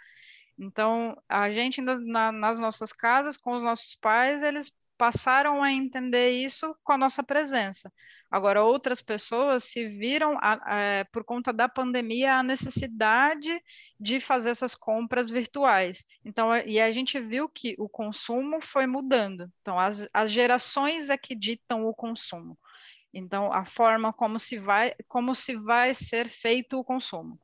Então, a gente ainda na, nas nossas casas, com os nossos pais, eles passaram a entender isso com a nossa presença. Agora, outras pessoas se viram, a, a, por conta da pandemia, a necessidade de fazer essas compras virtuais. Então, e a gente viu que o consumo foi mudando. Então, as, as gerações é que ditam o consumo. Então, a forma como se vai, como se vai ser feito o consumo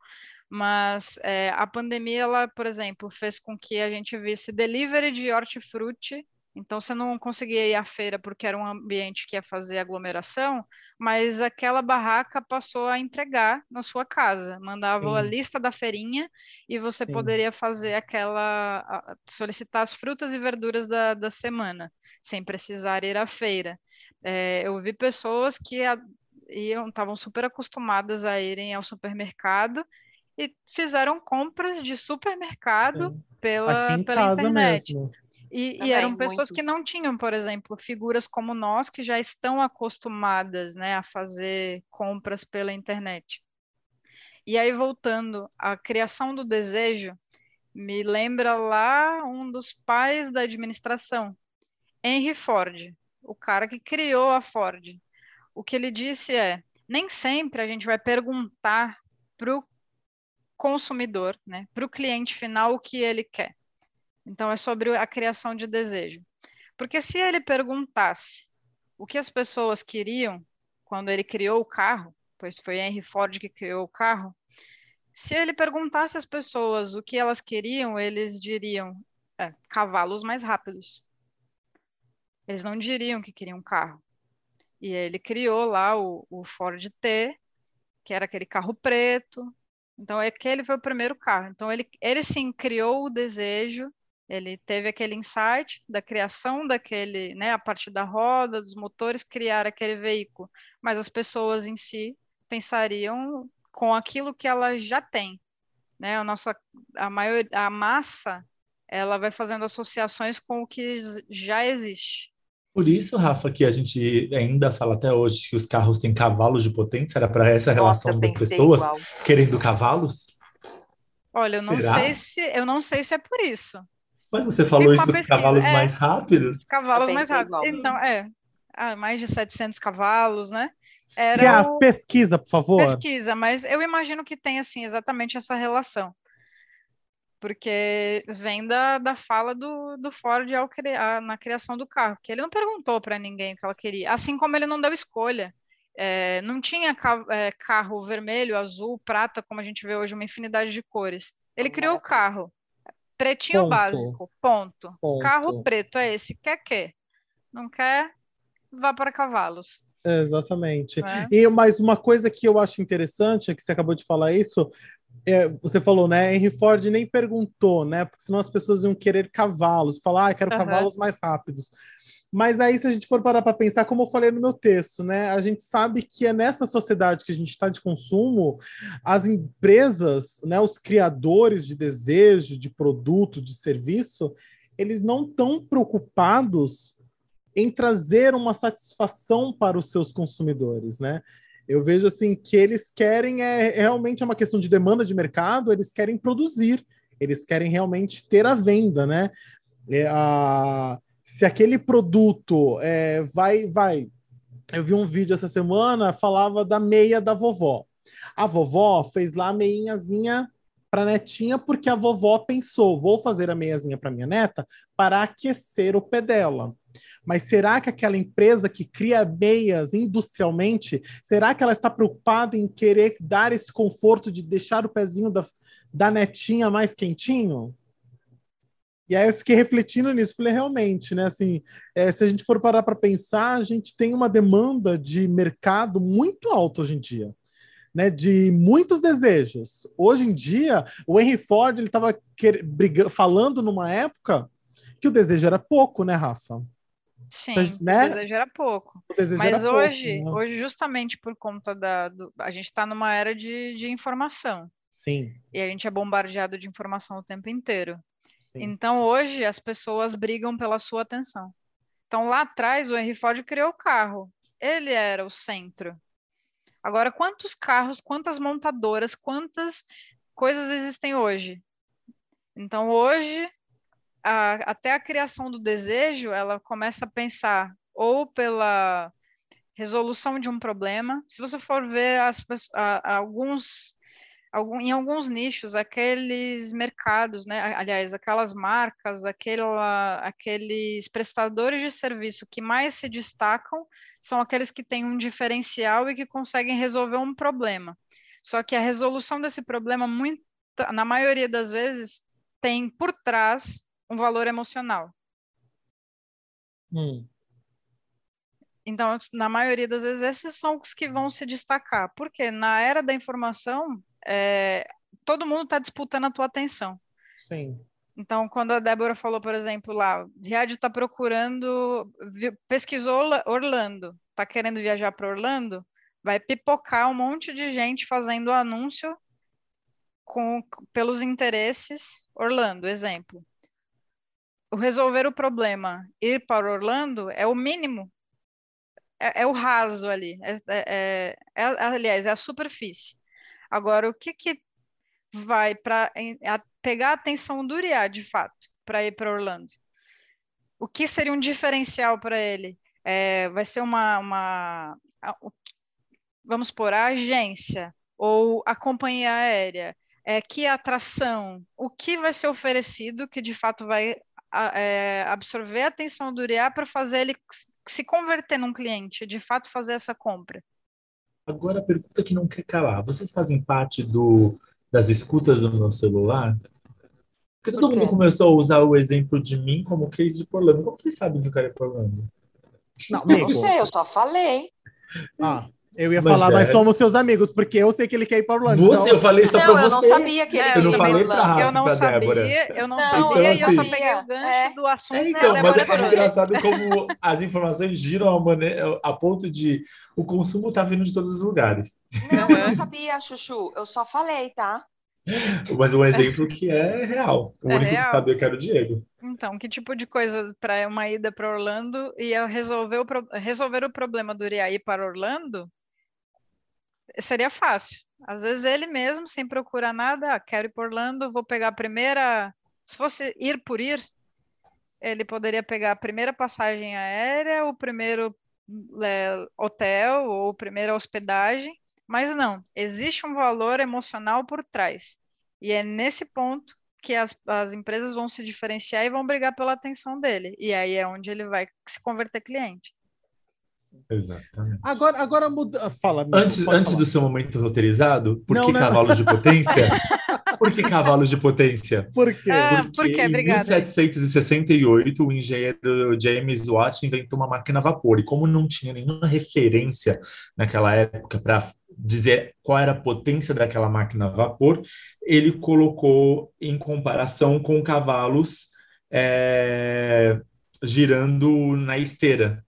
mas é, a pandemia, ela, por exemplo, fez com que a gente visse delivery de hortifruti então você não conseguia ir à feira porque era um ambiente que ia fazer aglomeração, mas aquela barraca passou a entregar na sua casa, mandava Sim. a lista da feirinha e você Sim. poderia fazer aquela solicitar as frutas e verduras da, da semana, sem precisar ir à feira. É, eu vi pessoas que iam estavam super acostumadas a irem ao supermercado e fizeram compras de supermercado Sim. pela, pela internet. Mesmo. E, e eram pessoas muito. que não tinham, por exemplo, figuras como nós, que já estão acostumadas né, a fazer compras pela internet. E aí, voltando, a criação do desejo me lembra lá um dos pais da administração, Henry Ford, o cara que criou a Ford. O que ele disse é: nem sempre a gente vai perguntar para o consumidor, né, para o cliente final, o que ele quer. Então, é sobre a criação de desejo. Porque se ele perguntasse o que as pessoas queriam quando ele criou o carro, pois foi Henry Ford que criou o carro, se ele perguntasse às pessoas o que elas queriam, eles diriam é, cavalos mais rápidos. Eles não diriam que queriam um carro. E ele criou lá o, o Ford T, que era aquele carro preto. Então, aquele foi o primeiro carro. Então, ele, ele sim criou o desejo ele teve aquele insight da criação daquele, né, a partir da roda, dos motores, criar aquele veículo, mas as pessoas em si pensariam com aquilo que ela já tem, né? A nossa a maior a massa, ela vai fazendo associações com o que já existe. Por isso, Rafa, que a gente ainda fala até hoje que os carros têm cavalos de potência, era para essa relação Nossa, das pessoas igual. querendo cavalos? Olha, eu não sei se eu não sei se é por isso. Mas você falou isso dos cavalos é, mais rápidos? Cavalos mais rápidos. Então, é. Ah, mais de 700 cavalos, né? Era yeah, o... pesquisa, por favor. Pesquisa, mas eu imagino que tem, assim, exatamente essa relação. Porque vem da, da fala do, do Ford ao criar, na criação do carro, que ele não perguntou para ninguém o que ela queria, assim como ele não deu escolha. É, não tinha ca é, carro vermelho, azul, prata, como a gente vê hoje, uma infinidade de cores. Ele criou o carro. Pretinho ponto. básico, ponto. ponto. Carro preto é esse. Quer que? Não quer? Vá para cavalos. exatamente. É. E mais uma coisa que eu acho interessante, é que você acabou de falar isso, é, você falou, né? Henry Ford nem perguntou, né? Porque senão as pessoas iam querer cavalos, falar, ah, quero uhum. cavalos mais rápidos. Mas aí, se a gente for parar para pensar, como eu falei no meu texto, né? A gente sabe que é nessa sociedade que a gente está de consumo, as empresas, né, os criadores de desejo, de produto, de serviço, eles não estão preocupados em trazer uma satisfação para os seus consumidores, né? Eu vejo assim que eles querem é, realmente é uma questão de demanda de mercado, eles querem produzir, eles querem realmente ter a venda, né? É, a se aquele produto é, vai, vai. Eu vi um vídeo essa semana, falava da meia da vovó. A vovó fez lá a meinhazinha para netinha porque a vovó pensou, vou fazer a meiazinha para minha neta para aquecer o pé dela. Mas será que aquela empresa que cria meias industrialmente, será que ela está preocupada em querer dar esse conforto de deixar o pezinho da, da netinha mais quentinho? E aí eu fiquei refletindo nisso, falei, realmente, né? Assim, é, se a gente for parar para pensar, a gente tem uma demanda de mercado muito alta hoje em dia. Né, de muitos desejos. Hoje em dia, o Henry Ford ele estava falando numa época que o desejo era pouco, né, Rafa? Sim, né? o desejo era pouco. Desejo Mas era hoje, pouco, né? hoje, justamente por conta da. Do, a gente está numa era de, de informação. Sim. E a gente é bombardeado de informação o tempo inteiro. Então, hoje, as pessoas brigam pela sua atenção. Então, lá atrás, o Henry Ford criou o carro. Ele era o centro. Agora, quantos carros, quantas montadoras, quantas coisas existem hoje? Então, hoje, a, até a criação do desejo, ela começa a pensar ou pela resolução de um problema. Se você for ver as, a, alguns em alguns nichos, aqueles mercados, né, aliás, aquelas marcas, aquela, aqueles prestadores de serviço que mais se destacam são aqueles que têm um diferencial e que conseguem resolver um problema. Só que a resolução desse problema, muito, na maioria das vezes, tem por trás um valor emocional. Hum. Então, na maioria das vezes, esses são os que vão se destacar. Porque na era da informação, é, todo mundo está disputando a tua atenção. Sim. Então, quando a Débora falou, por exemplo, lá, Riad está procurando, pesquisou Orlando, está querendo viajar para Orlando, vai pipocar um monte de gente fazendo anúncio com, pelos interesses Orlando, exemplo. O resolver o problema, ir para Orlando, é o mínimo, é, é o raso ali, é, é, é, aliás, é a superfície. Agora, o que, que vai para pegar a atenção do Uriah, de fato, para ir para Orlando? O que seria um diferencial para ele? É, vai ser uma, uma, vamos por a agência ou a companhia aérea? É, que atração? O que vai ser oferecido que de fato vai é, absorver a atenção do Uriah para fazer ele se converter num cliente, de fato fazer essa compra? Agora a pergunta que não quer calar. Vocês fazem parte do, das escutas do meu celular? Porque todo Por mundo começou a usar o exemplo de mim como case de Orlando. Como vocês sabem que o cara é por Orlando? Não, eu não sei, eu só falei. Ah, eu ia mas falar, é. mas somos seus amigos, porque eu sei que ele quer ir para Orlando. Você, então... eu falei só para você. eu não sabia que ele é, Eu não falei para Rafa, Eu não sabia, Débora. eu não, não sabia, então, assim, eu só peguei o gancho é. do assunto. É, então, mas é, é engraçado como as informações giram a, maneira, a ponto de o consumo está vindo de todos os lugares. Não, eu não sabia, Chuchu, eu só falei, tá? Mas um exemplo que é real. O é único real. que sabia que era o Diego. Então, que tipo de coisa para uma ida para Orlando ia resolver o, resolver o problema do Uriaí para Orlando? Seria fácil. Às vezes ele mesmo, sem procurar nada, ah, quero ir para Orlando, vou pegar a primeira. Se fosse ir por ir, ele poderia pegar a primeira passagem aérea, o primeiro é, hotel ou a primeira hospedagem, mas não, existe um valor emocional por trás. E é nesse ponto que as, as empresas vão se diferenciar e vão brigar pela atenção dele. E aí é onde ele vai se converter cliente. Exatamente. Agora, agora muda. Fala. Antes, antes do seu momento roteirizado, por não, que não. cavalos de potência? por que cavalos de potência? Por quê? Ah, Porque por em 1768, o engenheiro James Watt inventou uma máquina a vapor. E como não tinha nenhuma referência naquela época para dizer qual era a potência daquela máquina a vapor, ele colocou em comparação com cavalos é, girando na esteira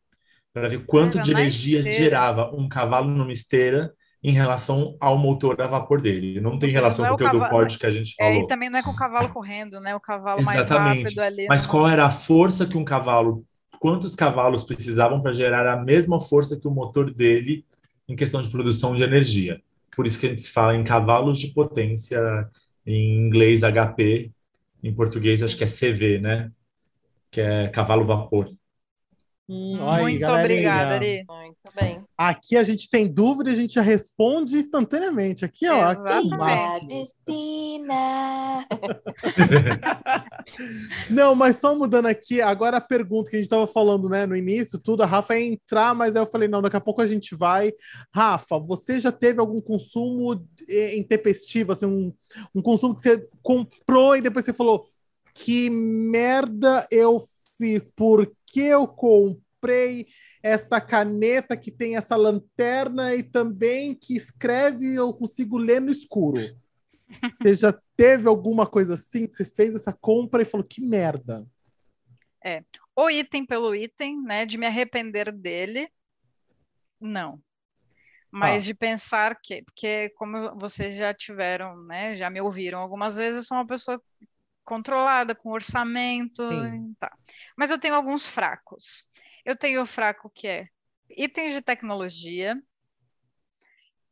para ver quanto de energia gerava um cavalo numa esteira em relação ao motor a vapor dele. Não tem relação não é com o teu do Ford que a gente falou. É, e também não é com o cavalo correndo, né? O cavalo Exatamente. mais rápido ali. Mas qual era a força que um cavalo, quantos cavalos precisavam para gerar a mesma força que o motor dele em questão de produção de energia? Por isso que a gente fala em cavalos de potência, em inglês HP, em português acho que é CV, né? Que é cavalo vapor. Hum, Muito obrigada, Ari. Muito bem. Aqui a gente tem dúvida e a gente já responde instantaneamente. Aqui, ó. Aqui Não, mas só mudando aqui, agora a pergunta que a gente estava falando, né, no início, tudo, a Rafa ia entrar, mas aí eu falei, não, daqui a pouco a gente vai. Rafa, você já teve algum consumo intempestivo, assim, um, um consumo que você comprou e depois você falou, que merda eu fiz? Por que eu comprei esta caneta que tem essa lanterna e também que escreve eu consigo ler no escuro? Você já teve alguma coisa assim que você fez essa compra e falou que merda? É, o item pelo item, né, de me arrepender dele, não. Mas ah. de pensar que, porque como vocês já tiveram, né, já me ouviram algumas vezes, sou uma pessoa controlada, com orçamento. Tá. Mas eu tenho alguns fracos. Eu tenho o fraco que é itens de tecnologia.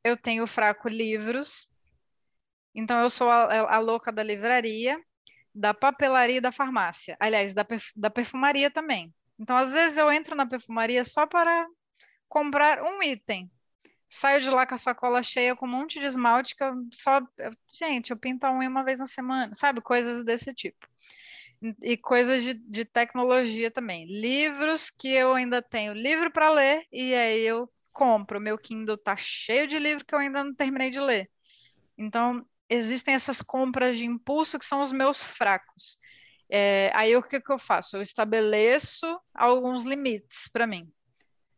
Eu tenho o fraco livros. Então eu sou a, a louca da livraria, da papelaria e da farmácia. Aliás, da, perf da perfumaria também. Então, às vezes, eu entro na perfumaria só para comprar um item saio de lá com a sacola cheia com um monte de esmalte que eu só. gente, eu pinto a unha uma vez na semana, sabe? Coisas desse tipo. E coisas de, de tecnologia também. Livros que eu ainda tenho livro para ler, e aí eu compro. Meu Kindle tá cheio de livro que eu ainda não terminei de ler. Então, existem essas compras de impulso que são os meus fracos. É, aí o que, que eu faço? Eu estabeleço alguns limites para mim.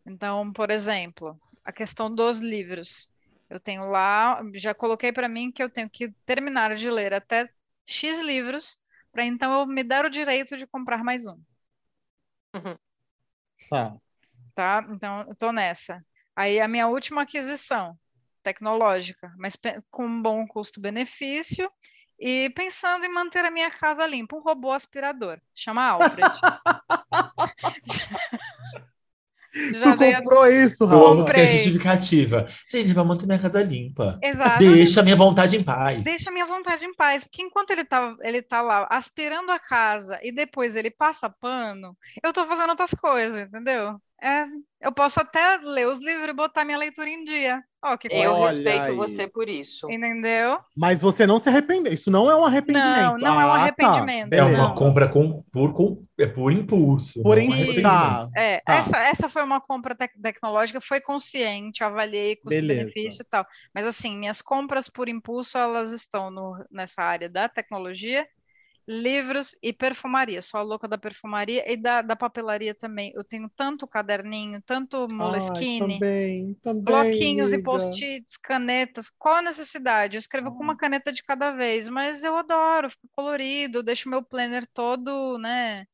Então, por exemplo, a questão dos livros. Eu tenho lá, já coloquei para mim que eu tenho que terminar de ler até X livros, para então eu me dar o direito de comprar mais um. Uhum. Tá. Tá? Então, eu tô nessa. Aí a minha última aquisição, tecnológica, mas com um bom custo-benefício e pensando em manter a minha casa limpa, um robô aspirador, chama Alfred. Já tu comprou a... isso, Raul? Como que é justificativa? Gente, vai manter minha casa limpa. Exato. Deixa a minha vontade em paz. Deixa a minha vontade em paz. Porque enquanto ele tá, ele tá lá aspirando a casa e depois ele passa pano, eu tô fazendo outras coisas, entendeu? É, eu posso até ler os livros e botar minha leitura em dia. Oh, eu Olha respeito aí. você por isso. Entendeu? Mas você não se arrepende. Isso não é um arrependimento. Não, não ah, é um ah, tá. arrependimento. Tá. É uma compra com, por, com, é por impulso. Por impulso. Tá. É, tá. Essa, essa foi uma compra te tecnológica, foi consciente, avaliei custo-benefício e tal. Mas assim, minhas compras por impulso, elas estão no, nessa área da tecnologia livros e perfumaria. Sou a louca da perfumaria e da, da papelaria também. Eu tenho tanto caderninho, tanto moleskine, também, também, bloquinhos amiga. e post-its, canetas. Qual a necessidade? Eu escrevo com uma caneta de cada vez, mas eu adoro, fica colorido, deixo meu planner todo, né?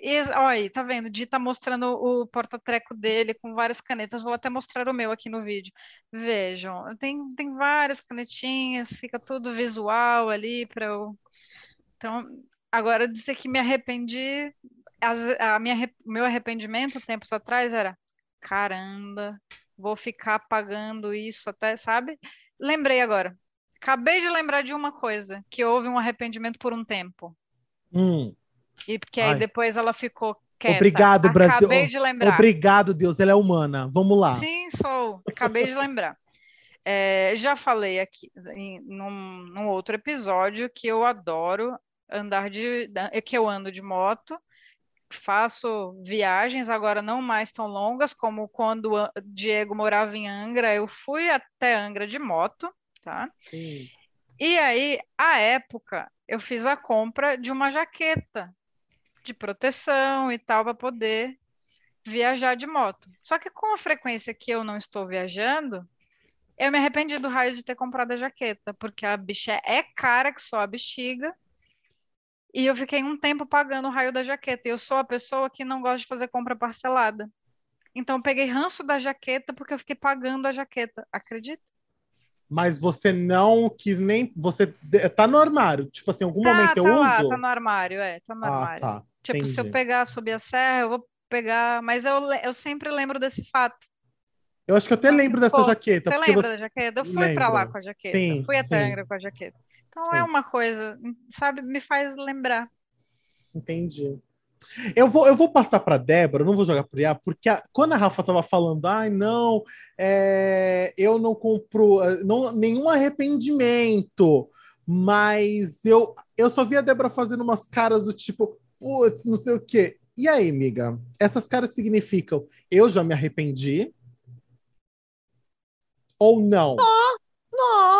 E, olha tá vendo? Di tá mostrando o porta-treco dele com várias canetas. Vou até mostrar o meu aqui no vídeo. Vejam, tem, tem várias canetinhas, fica tudo visual ali para eu então, agora dizer que me arrependi, as, a minha, meu arrependimento tempos atrás era caramba, vou ficar pagando isso até, sabe? Lembrei agora. Acabei de lembrar de uma coisa, que houve um arrependimento por um tempo. Hum. E porque aí depois ela ficou quieta. Obrigado, Brasil. Acabei de lembrar. Obrigado, Deus, ela é humana. Vamos lá. Sim, sou. Acabei de lembrar. É, já falei aqui em, num, num, outro episódio que eu adoro andar de é que eu ando de moto, faço viagens agora não mais tão longas como quando o Diego morava em Angra, eu fui até Angra de moto, tá? Sim. E aí, à época, eu fiz a compra de uma jaqueta de proteção e tal para poder viajar de moto. Só que com a frequência que eu não estou viajando, eu me arrependi do raio de ter comprado a jaqueta, porque a bicha é cara que só a bexiga e eu fiquei um tempo pagando o raio da jaqueta. E eu sou a pessoa que não gosta de fazer compra parcelada. Então eu peguei ranço da jaqueta porque eu fiquei pagando a jaqueta. Acredita? Mas você não quis nem. Você tá no armário. Tipo assim, em algum ah, momento tá eu lá, uso. Tá no armário, é, tá no ah, armário. Tá. Tipo, Entendi. se eu pegar, subir a serra, eu vou pegar. Mas eu, eu sempre lembro desse fato. Eu acho que eu até lembro dessa Pô, jaqueta. Você lembra você... da jaqueta? Eu fui para lá com a jaqueta. Sim, fui até Angra com a jaqueta. Então é sim. é uma coisa, sabe, me faz lembrar. Entendi. Eu vou, eu vou passar para Débora, não vou jogar para IA, porque a, quando a Rafa estava falando, ai, não, é, eu não compro não, nenhum arrependimento, mas eu, eu só vi a Débora fazendo umas caras do tipo, putz, não sei o quê. E aí, amiga? Essas caras significam eu já me arrependi? Ou não?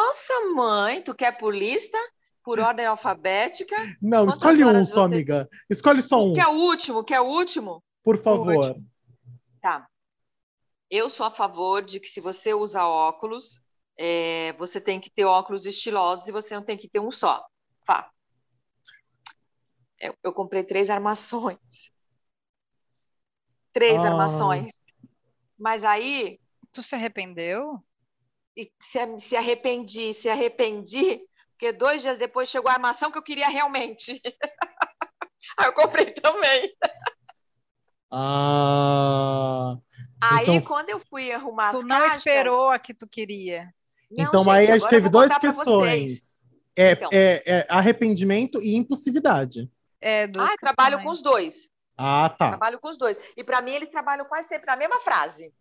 Nossa, mãe, tu quer por lista? Por ordem alfabética? Não, Quantas escolhe um só, amiga. Escolhe só um. Que é o último, que é o último? Por favor. Tá. Eu sou a favor de que se você usa óculos, é, você tem que ter óculos estilosos e você não tem que ter um só. Fato. Eu, eu comprei três armações. Três ah. armações. Mas aí. Tu se arrependeu? Se, se arrependi, se arrependi, porque dois dias depois chegou a armação que eu queria realmente. aí eu comprei também. Ah. Aí, então... quando eu fui arrumar tu as não caixas... esperou a que tu queria. Não, então, gente, aí a gente teve duas questões. É, então. é, é, arrependimento e impulsividade. É, ah, trabalho com os dois. Ah, tá. Trabalho com os dois. E para mim, eles trabalham quase sempre na mesma frase.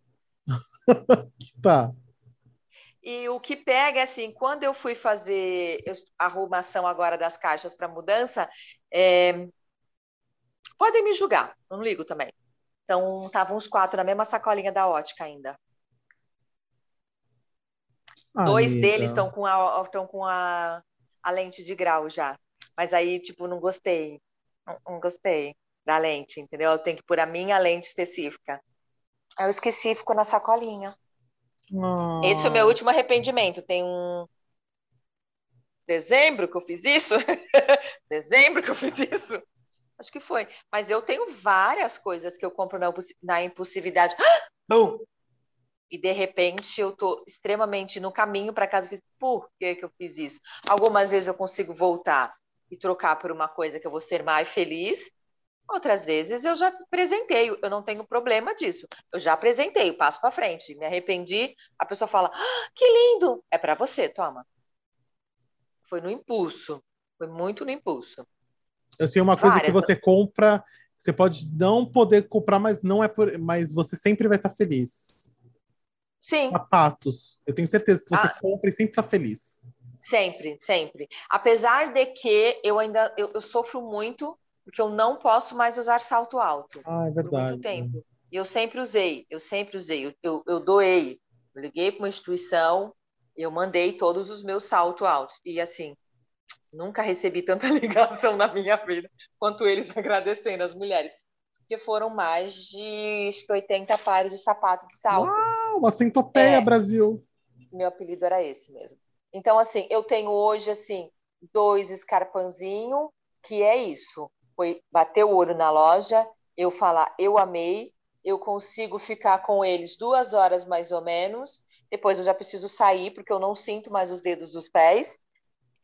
tá. E o que pega é assim, quando eu fui fazer a arrumação agora das caixas para mudança, é... podem me julgar, não ligo também. Então, estavam os quatro na mesma sacolinha da ótica ainda. Dois deles estão com, a, estão com a, a lente de grau já. Mas aí, tipo, não gostei. Não, não gostei da lente, entendeu? Eu tenho que pôr a minha lente específica. Aí eu esqueci, ficou na sacolinha. Oh. Esse foi o meu último arrependimento. Tem um. Dezembro que eu fiz isso? Dezembro que eu fiz isso? Acho que foi. Mas eu tenho várias coisas que eu compro na, na impulsividade. Bum! e de repente eu estou extremamente no caminho para casa fiz, por que, que eu fiz isso? Algumas vezes eu consigo voltar e trocar por uma coisa que eu vou ser mais feliz, outras vezes eu já apresentei, eu não tenho problema disso. Eu já apresentei, passo para frente, me arrependi, a pessoa fala, ah, que lindo! É para você, toma. Foi no impulso, foi muito no impulso. Eu sei uma coisa Várias. que você compra, você pode não poder comprar, mas não é por, mas você sempre vai estar feliz. Sim. Sapatos. Eu tenho certeza que você ah. compra e sempre está feliz. Sempre, sempre. Apesar de que eu ainda eu, eu, sofro muito porque eu não posso mais usar salto alto. Ah, é verdade. Por muito tempo. E eu sempre usei, eu sempre usei. Eu, eu, eu doei. Eu liguei para uma instituição, eu mandei todos os meus saltos altos. E assim, nunca recebi tanta ligação na minha vida quanto eles agradecendo as mulheres. Porque foram mais de acho que 80 pares de sapato de salto. Uau! uma centopeia, é, Brasil. Meu apelido era esse mesmo. Então, assim, eu tenho hoje, assim, dois escarpanzinho, que é isso. Foi bater o olho na loja, eu falar, eu amei, eu consigo ficar com eles duas horas mais ou menos, depois eu já preciso sair, porque eu não sinto mais os dedos dos pés,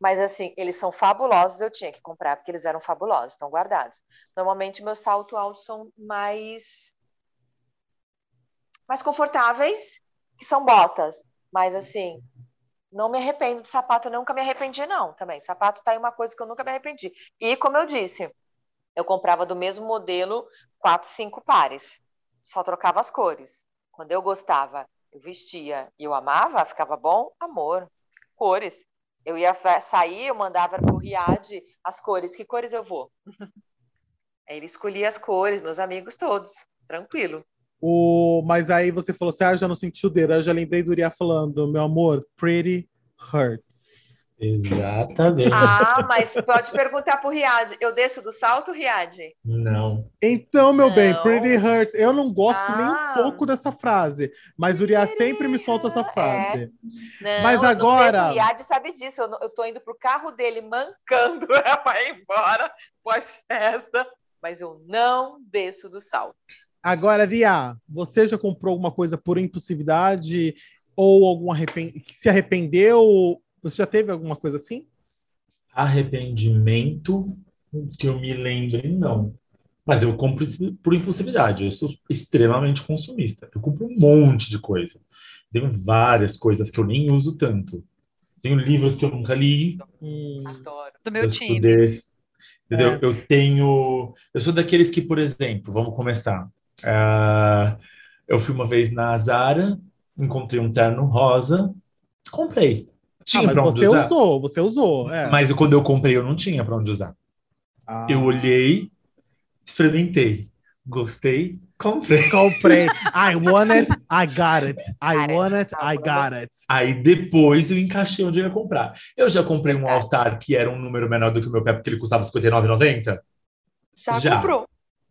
mas assim, eles são fabulosos, eu tinha que comprar, porque eles eram fabulosos, estão guardados. Normalmente, meus salto altos são mais mais confortáveis, que são botas. Mas assim, não me arrependo de sapato, eu nunca me arrependi, não, também. Sapato tá aí uma coisa que eu nunca me arrependi. E, como eu disse, eu comprava do mesmo modelo quatro, cinco pares. Só trocava as cores. Quando eu gostava, eu vestia e eu amava, ficava bom, amor, cores. Eu ia sair, eu mandava pro Riad as cores. Que cores eu vou? Aí ele escolhia as cores, meus amigos todos, tranquilo. O, mas aí você falou assim: ah, já não senti o dedo. Eu já lembrei do Uriah falando: meu amor, pretty hurts. Exatamente. Ah, mas pode perguntar pro Riad. Eu desço do salto, Riad? Não. Então, meu não. bem, pretty hurts. Eu não gosto ah. nem um ah. pouco dessa frase, mas o Uriah sempre me solta essa frase. É. Não, mas agora. O Riad sabe disso. Eu, eu tô indo pro carro dele mancando para ir embora pós-festa, mas eu não desço do salto. Agora, Ria, você já comprou alguma coisa por impulsividade ou algum arrepend... se arrependeu? Você já teve alguma coisa assim? Arrependimento que eu me lembre, não. Mas eu compro por impulsividade. Eu sou extremamente consumista. Eu compro um monte de coisa. Tenho várias coisas que eu nem uso tanto. Tenho livros que eu nunca li. Hum, Adoro. Do meu time. Entendeu? É. Eu tenho. Eu sou daqueles que, por exemplo, vamos começar. Uh, eu fui uma vez na Zara, encontrei um terno rosa, comprei. Tinha ah, mas você usar. usou, você usou. É. Mas quando eu comprei, eu não tinha para onde usar. Ah. Eu olhei, experimentei, gostei, comprei. Comprei. I want it, I got it. I want it, I got it. Aí depois eu encaixei onde eu ia comprar. Eu já comprei um All-Star que era um número menor do que o meu pé, porque ele custava R$59,90. Já, já comprou.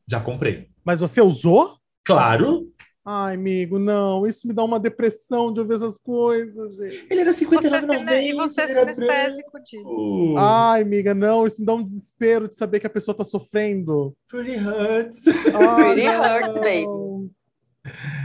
Já comprei. Mas você usou? Claro. Ai, amigo, não, isso me dá uma depressão de ouvir essas coisas, gente. Ele era 59,90. E você é sinestésico disso. Ai, amiga, não, isso me dá um desespero de saber que a pessoa tá sofrendo. Pretty hurts. Ai, Pretty hurts, baby.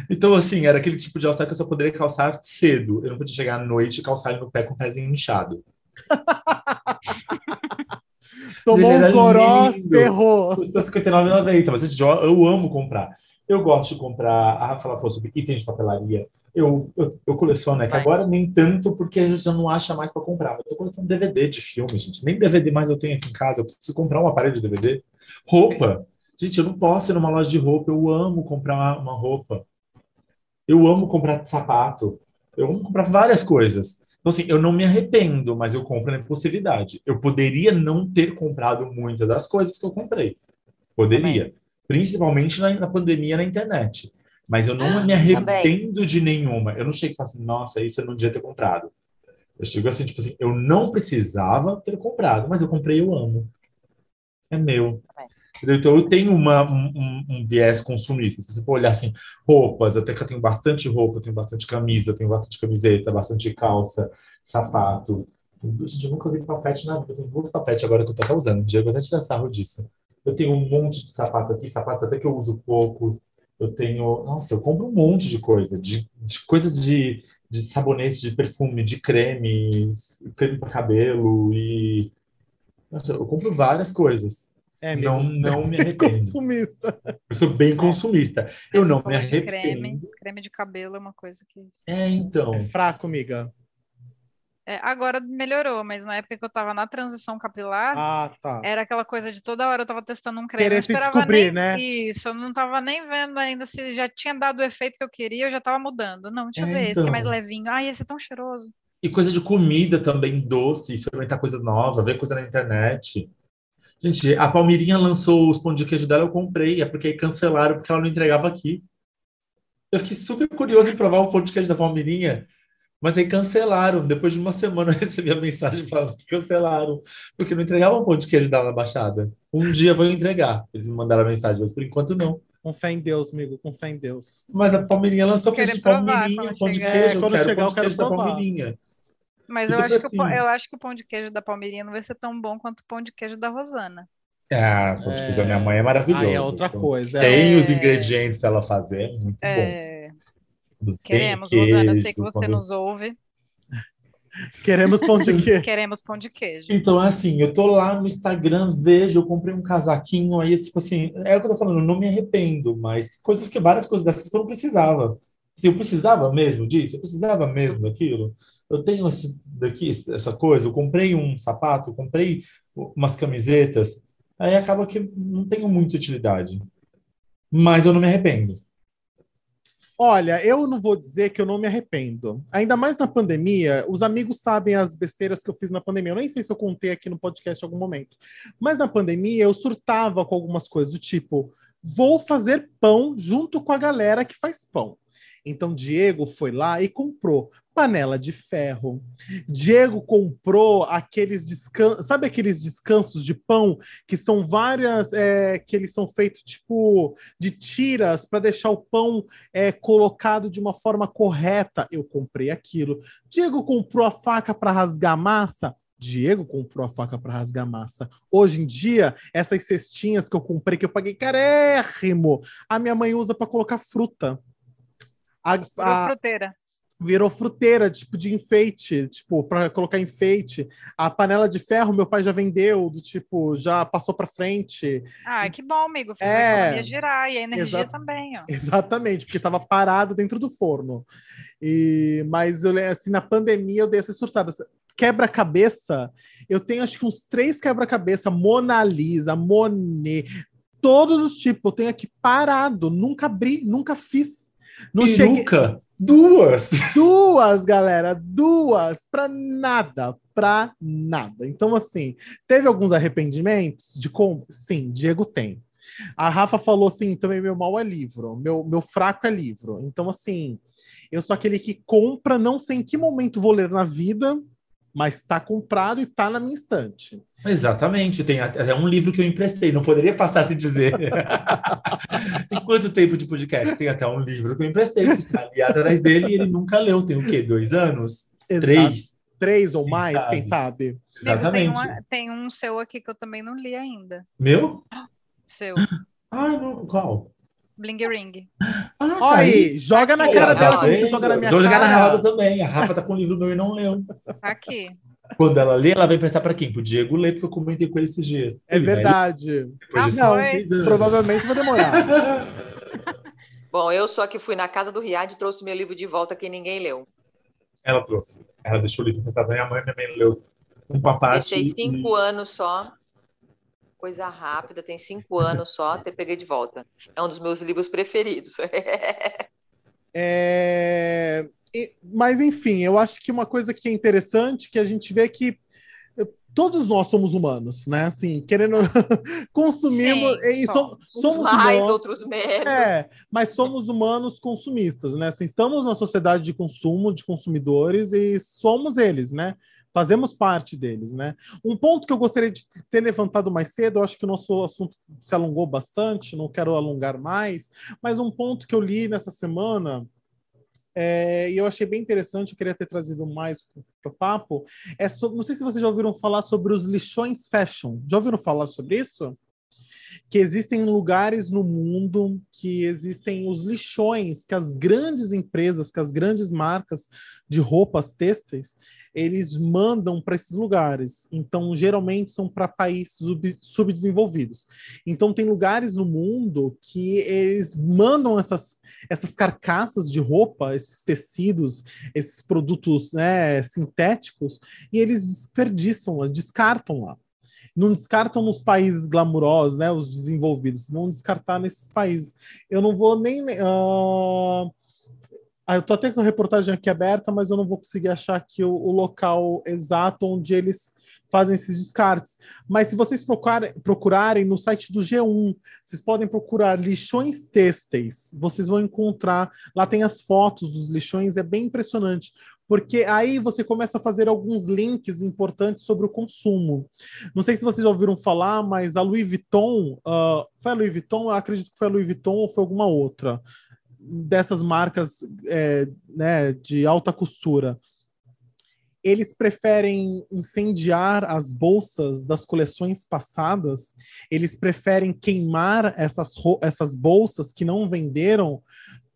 Então, assim, era aquele tipo de all que eu só poderia calçar cedo. Eu não podia chegar à noite e calçar ele no pé com o pezinho inchado. Tomou um coró, ferrou. Custa R$59,90, mas eu amo comprar. Eu gosto de comprar. A Rafa falou sobre itens de papelaria. Eu, eu, eu coleciono, é que agora nem tanto, porque a gente já não acha mais para comprar. Mas eu coleciono DVD de filme, gente. Nem DVD mais eu tenho aqui em casa. Eu preciso comprar um aparelho de DVD. Roupa. Gente, eu não posso ir numa loja de roupa. Eu amo comprar uma, uma roupa. Eu amo comprar sapato. Eu amo comprar várias coisas. Então, assim, eu não me arrependo, mas eu compro na impulsividade. Eu poderia não ter comprado muitas das coisas que eu comprei. Poderia. Também principalmente na, na pandemia na internet. Mas eu não me arrependo de nenhuma. Eu não chego e falo assim, nossa, isso eu não devia ter comprado. Eu chego assim, tipo assim, eu não precisava ter comprado, mas eu comprei, eu amo. É meu. Então eu tenho uma, um, um, viés consumista. Se você for olhar assim, roupas, até que eu tenho bastante roupa, tenho bastante camisa, tenho bastante camiseta, bastante calça, sapato. Gente, eu nunca usei papete na vida. Eu tenho muitos papete agora que eu tô até usando. Diego até tirar sarro disso. Eu tenho um monte de sapato aqui, sapato até que eu uso pouco. Eu tenho. Nossa, eu compro um monte de coisa, de, de coisas de, de sabonete, de perfume, de creme, creme para cabelo e. Nossa, eu compro várias coisas. É, não, não me arrependo. consumista. Eu sou bem consumista. Eu não me arrependo. Creme, creme de cabelo é uma coisa que. É, então. É fraco, amiga. É, agora melhorou, mas na época que eu tava na transição capilar, ah, tá. era aquela coisa de toda hora eu tava testando um creme. Querer eu se descobrir, nem... né? Isso, eu não tava nem vendo ainda se já tinha dado o efeito que eu queria, eu já tava mudando. Não, deixa é, eu ver, então... esse que é mais então. levinho. Ai, esse é tão cheiroso. E coisa de comida também, doce, experimentar coisa nova, ver coisa na internet. Gente, a Palmirinha lançou os pão de queijo dela, eu comprei, é porque aí cancelaram, porque ela não entregava aqui. Eu fiquei super curioso em provar o pão de queijo da Palmirinha. Mas aí cancelaram. Depois de uma semana eu recebi a mensagem falando que cancelaram, porque não entregavam pão de queijo da Baixada. Um dia vou entregar. Eles me mandaram a mensagem, mas por enquanto não. Com fé em Deus, amigo, com fé em Deus. Mas a Palmeirinha lançou pão de palmeirinha, pão de queijo. É, quando chegar, pão de queijo da Palmeirinha. Mas eu, acho assim... que o, eu acho que o pão de queijo da Palmeirinha não vai ser tão bom quanto o pão de queijo da Rosana. Ah, o pão de queijo da minha mãe é maravilhoso. Aí é outra então, coisa. Tem é... os ingredientes para ela fazer, é muito é... bom. Queremos, queijo, Rosana, eu sei que você nos ouve. Queremos pão de queijo. Queremos pão de queijo. Então, é assim, eu tô lá no Instagram, vejo, eu comprei um casaquinho, aí, tipo assim, é o que eu tô falando, eu não me arrependo, mas coisas que, várias coisas dessas que eu não precisava. Assim, eu precisava mesmo disso? Eu precisava mesmo daquilo? Eu tenho esse, daqui, essa coisa, eu comprei um sapato, eu comprei umas camisetas, aí acaba que não tenho muita utilidade. Mas eu não me arrependo. Olha, eu não vou dizer que eu não me arrependo. Ainda mais na pandemia, os amigos sabem as besteiras que eu fiz na pandemia. Eu nem sei se eu contei aqui no podcast em algum momento. Mas na pandemia eu surtava com algumas coisas do tipo: vou fazer pão junto com a galera que faz pão. Então Diego foi lá e comprou panela de ferro. Diego comprou aqueles descansos, sabe aqueles descansos de pão que são várias, é, que eles são feitos tipo de tiras para deixar o pão é, colocado de uma forma correta. Eu comprei aquilo. Diego comprou a faca para rasgar massa. Diego comprou a faca para rasgar massa. Hoje em dia, essas cestinhas que eu comprei, que eu paguei carérrimo, a minha mãe usa para colocar fruta. A, a, fruteira virou fruteira, tipo, de enfeite, tipo, para colocar enfeite. A panela de ferro, meu pai já vendeu, do tipo, já passou para frente. Ah, que bom, amigo. Fez é, a economia girar e a energia também, ó. Exatamente, porque estava parado dentro do forno. E, mas eu assim, na pandemia eu dei essa surtada. quebra-cabeça, eu tenho acho que uns três quebra-cabeça, Mona Lisa, Monet, todos os tipos. Eu tenho aqui parado, nunca abri, nunca fiz. Não Peruca? Cheguei... Duas! Duas, galera, duas, pra nada, pra nada. Então, assim, teve alguns arrependimentos de como? Sim, Diego tem. A Rafa falou assim: também meu mal é livro, meu, meu fraco é livro. Então, assim, eu sou aquele que compra, não sei em que momento vou ler na vida, mas está comprado e está na minha estante. Exatamente, tem até um livro que eu emprestei, não poderia passar sem dizer. tem quanto tempo de podcast? Tem até um livro que eu emprestei, que está ali atrás dele e ele nunca leu. Tem o quê? Dois anos? Exato. Três? Três ou quem mais, sabe? quem sabe? Exatamente. Tem, uma, tem, um seu aqui que eu também não li ainda. Meu? Seu. Ah, não, qual? Bling Ring. Ah, tá aí, joga na cara dela você joga na minha Vou jogar na roda também. A Rafa tá com o livro meu e não leu. Tá aqui. Quando ela lê, ela vai emprestar para quem? Pro Diego ler, porque eu comentei com ele esses dias. É verdade. Ah, não, provavelmente vai demorar. Bom, eu só que fui na casa do Riad e trouxe meu livro de volta que ninguém leu. Ela trouxe. Ela deixou o livro emprestado pra minha mãe, minha mãe leu um papai. Deixei cinco e... anos só coisa rápida, tem cinco anos só, até peguei de volta. É um dos meus livros preferidos. é... Mas, enfim, eu acho que uma coisa que é interessante, que a gente vê que todos nós somos humanos, né? Assim, querendo consumimos Sim, e somos, somos mais, humanos, outros menos. É, mas somos humanos consumistas, né? Assim, estamos na sociedade de consumo, de consumidores e somos eles, né? Fazemos parte deles, né? Um ponto que eu gostaria de ter levantado mais cedo, eu acho que o nosso assunto se alongou bastante, não quero alongar mais, mas um ponto que eu li nessa semana é, e eu achei bem interessante, eu queria ter trazido mais para o papo. É sobre, não sei se vocês já ouviram falar sobre os lixões fashion. Já ouviram falar sobre isso? Que existem lugares no mundo que existem os lixões que as grandes empresas, que as grandes marcas de roupas têxteis, eles mandam para esses lugares. Então, geralmente são para países sub subdesenvolvidos. Então, tem lugares no mundo que eles mandam essas, essas carcaças de roupa, esses tecidos, esses produtos né, sintéticos, e eles desperdiçam, descartam lá não descartam nos países glamurosos, né, os desenvolvidos, vão descartar nesses países. Eu não vou nem uh, ah, eu tô até com a reportagem aqui aberta, mas eu não vou conseguir achar aqui o, o local exato onde eles fazem esses descartes. Mas se vocês procurarem, procurarem no site do G1, vocês podem procurar lixões têxteis. Vocês vão encontrar, lá tem as fotos dos lixões, é bem impressionante. Porque aí você começa a fazer alguns links importantes sobre o consumo. Não sei se vocês já ouviram falar, mas a Louis Vuitton, uh, foi a Louis Vuitton? Eu acredito que foi a Louis Vuitton ou foi alguma outra dessas marcas é, né, de alta costura, eles preferem incendiar as bolsas das coleções passadas, eles preferem queimar essas, essas bolsas que não venderam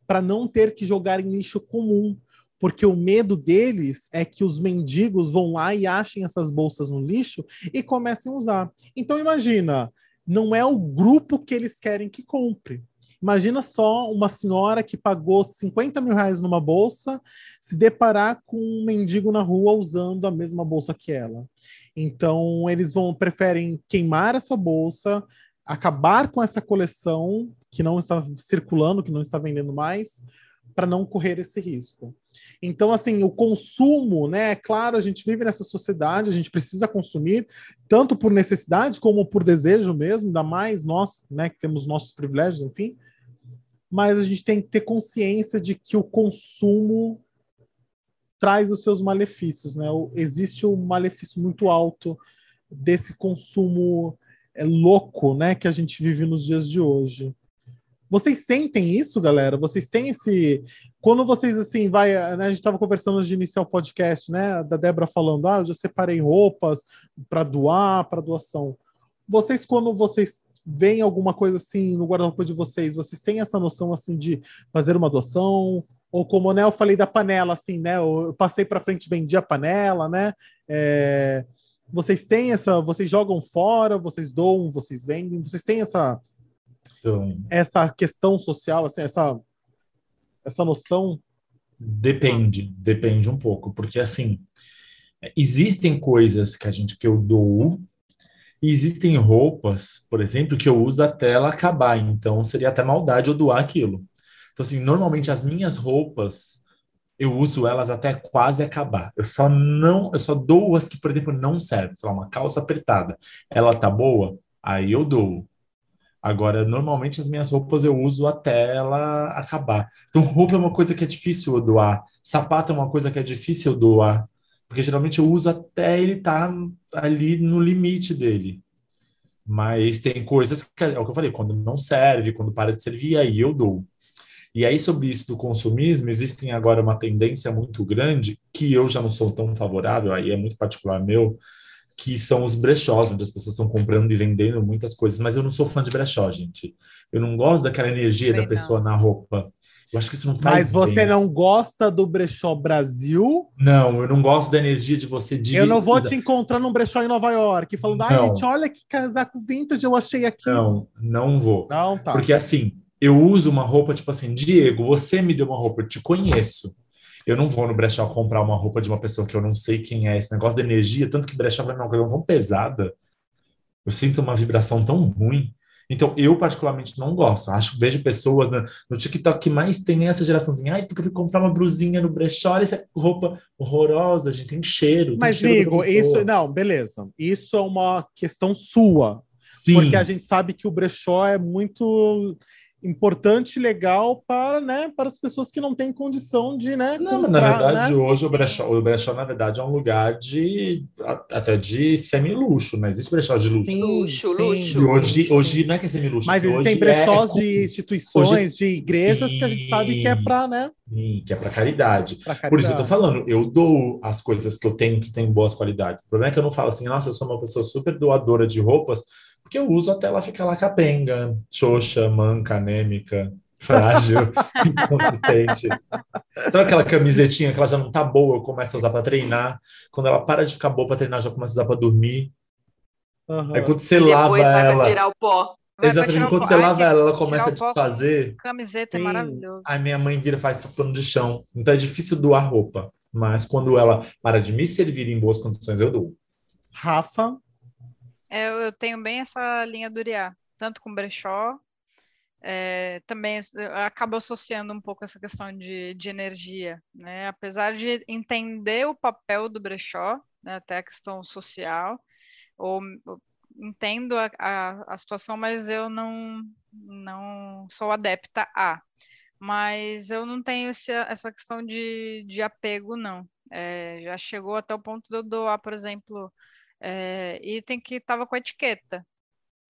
para não ter que jogar em lixo comum. Porque o medo deles é que os mendigos vão lá e achem essas bolsas no lixo e comecem a usar. Então imagina, não é o grupo que eles querem que compre. Imagina só uma senhora que pagou 50 mil reais numa bolsa se deparar com um mendigo na rua usando a mesma bolsa que ela. Então, eles vão preferem queimar essa bolsa, acabar com essa coleção que não está circulando, que não está vendendo mais, para não correr esse risco. Então, assim, o consumo, né? É claro, a gente vive nessa sociedade, a gente precisa consumir, tanto por necessidade como por desejo mesmo, ainda mais nós, né, que temos nossos privilégios, enfim mas a gente tem que ter consciência de que o consumo traz os seus malefícios, né? Existe um malefício muito alto desse consumo é, louco, né, que a gente vive nos dias de hoje. Vocês sentem isso, galera? Vocês têm esse quando vocês assim vai, né, a gente estava conversando antes de iniciar o podcast, né, da Débora falando, ah, eu já separei roupas para doar, para doação. Vocês quando vocês vem alguma coisa assim no guarda-roupa de vocês, vocês têm essa noção assim de fazer uma doação? Ou como né, eu falei da panela, assim, né? Eu passei para frente, vendi a panela, né? É, vocês têm essa, vocês jogam fora, vocês doam, vocês vendem, vocês têm essa então, essa questão social, assim, essa essa noção? Depende, depende um pouco, porque assim, existem coisas que a gente que eu dou existem roupas, por exemplo, que eu uso até ela acabar, então seria até maldade eu doar aquilo. Então, assim, normalmente as minhas roupas, eu uso elas até quase acabar. Eu só não, eu só dou as que, por exemplo, não servem. Sei lá, uma calça apertada. Ela tá boa? Aí eu dou. Agora, normalmente as minhas roupas eu uso até ela acabar. Então, roupa é uma coisa que é difícil eu doar. Sapato é uma coisa que é difícil eu doar. Porque geralmente eu uso até ele estar tá ali no limite dele. Mas tem coisas que, é o que eu falei, quando não serve, quando para de servir, aí eu dou. E aí, sobre isso do consumismo, existem agora uma tendência muito grande, que eu já não sou tão favorável, aí é muito particular meu, que são os brechós, onde as pessoas estão comprando e vendendo muitas coisas, mas eu não sou fã de brechó, gente. Eu não gosto daquela energia Bem, da pessoa não. na roupa. Eu acho que isso não faz Mas você bem. não gosta do brechó Brasil? Não, eu não gosto da energia de você de Eu não vou te encontrar num brechó em Nova York falando, ai, gente, olha que casaco vintage eu achei aqui. Não, não vou. Não, tá. Porque assim, eu uso uma roupa tipo assim, Diego, você me deu uma roupa, eu te conheço. Eu não vou no brechó comprar uma roupa de uma pessoa que eu não sei quem é. Esse negócio da energia, tanto que brechó vai é uma coisa tão pesada. Eu sinto uma vibração tão ruim então, eu particularmente não gosto. Acho, vejo pessoas no, no TikTok que mais tem essa geraçãozinha. Ai, porque eu fui comprar uma blusinha no brechó, olha essa roupa horrorosa, gente, tem cheiro. Mas, tem cheiro amigo, isso, não, beleza. Isso é uma questão sua. Sim. Porque a gente sabe que o brechó é muito importante e legal para, né, para as pessoas que não têm condição de, né, não, comprar, na verdade, né? hoje o brechó, o brechó, na verdade, é um lugar de até de semi-luxo, não existe brechó de luxo. Sim, luxo, sim, luxo. E hoje, sim. hoje não é que é semi-luxo. Mas existem brechós é, de instituições, hoje, de igrejas sim, que a gente sabe que é para, né? Sim, que é para caridade. caridade. Por isso que eu tô falando, eu dou as coisas que eu tenho que tem boas qualidades. O problema é que eu não falo assim, nossa, eu sou uma pessoa super doadora de roupas, porque eu uso até ela ficar lá capenga, xoxa, manca, anêmica, frágil, inconsistente. Então aquela camisetinha que ela já não tá boa, eu começo a usar para treinar. Quando ela para de ficar boa para treinar, já começo a usar para dormir. Uhum. Aí quando você lava ela. tirar o pó. Exatamente, quando você lava ela, ela começa a desfazer. Camiseta é Sim. é maravilhoso. A minha mãe vira faz pano de chão. Então é difícil doar roupa. Mas quando ela para de me servir em boas condições, eu dou. Rafa, é, eu tenho bem essa linha do Uriá, tanto com brechó, é, também acabo associando um pouco essa questão de, de energia, né? Apesar de entender o papel do brechó, né, até a questão social, ou, ou entendo a, a, a, situação, mas eu não, não sou adepta a. Mas eu não tenho esse, essa questão de, de apego, não. É, já chegou até o ponto de eu doar, por exemplo, é, item que estava com etiqueta,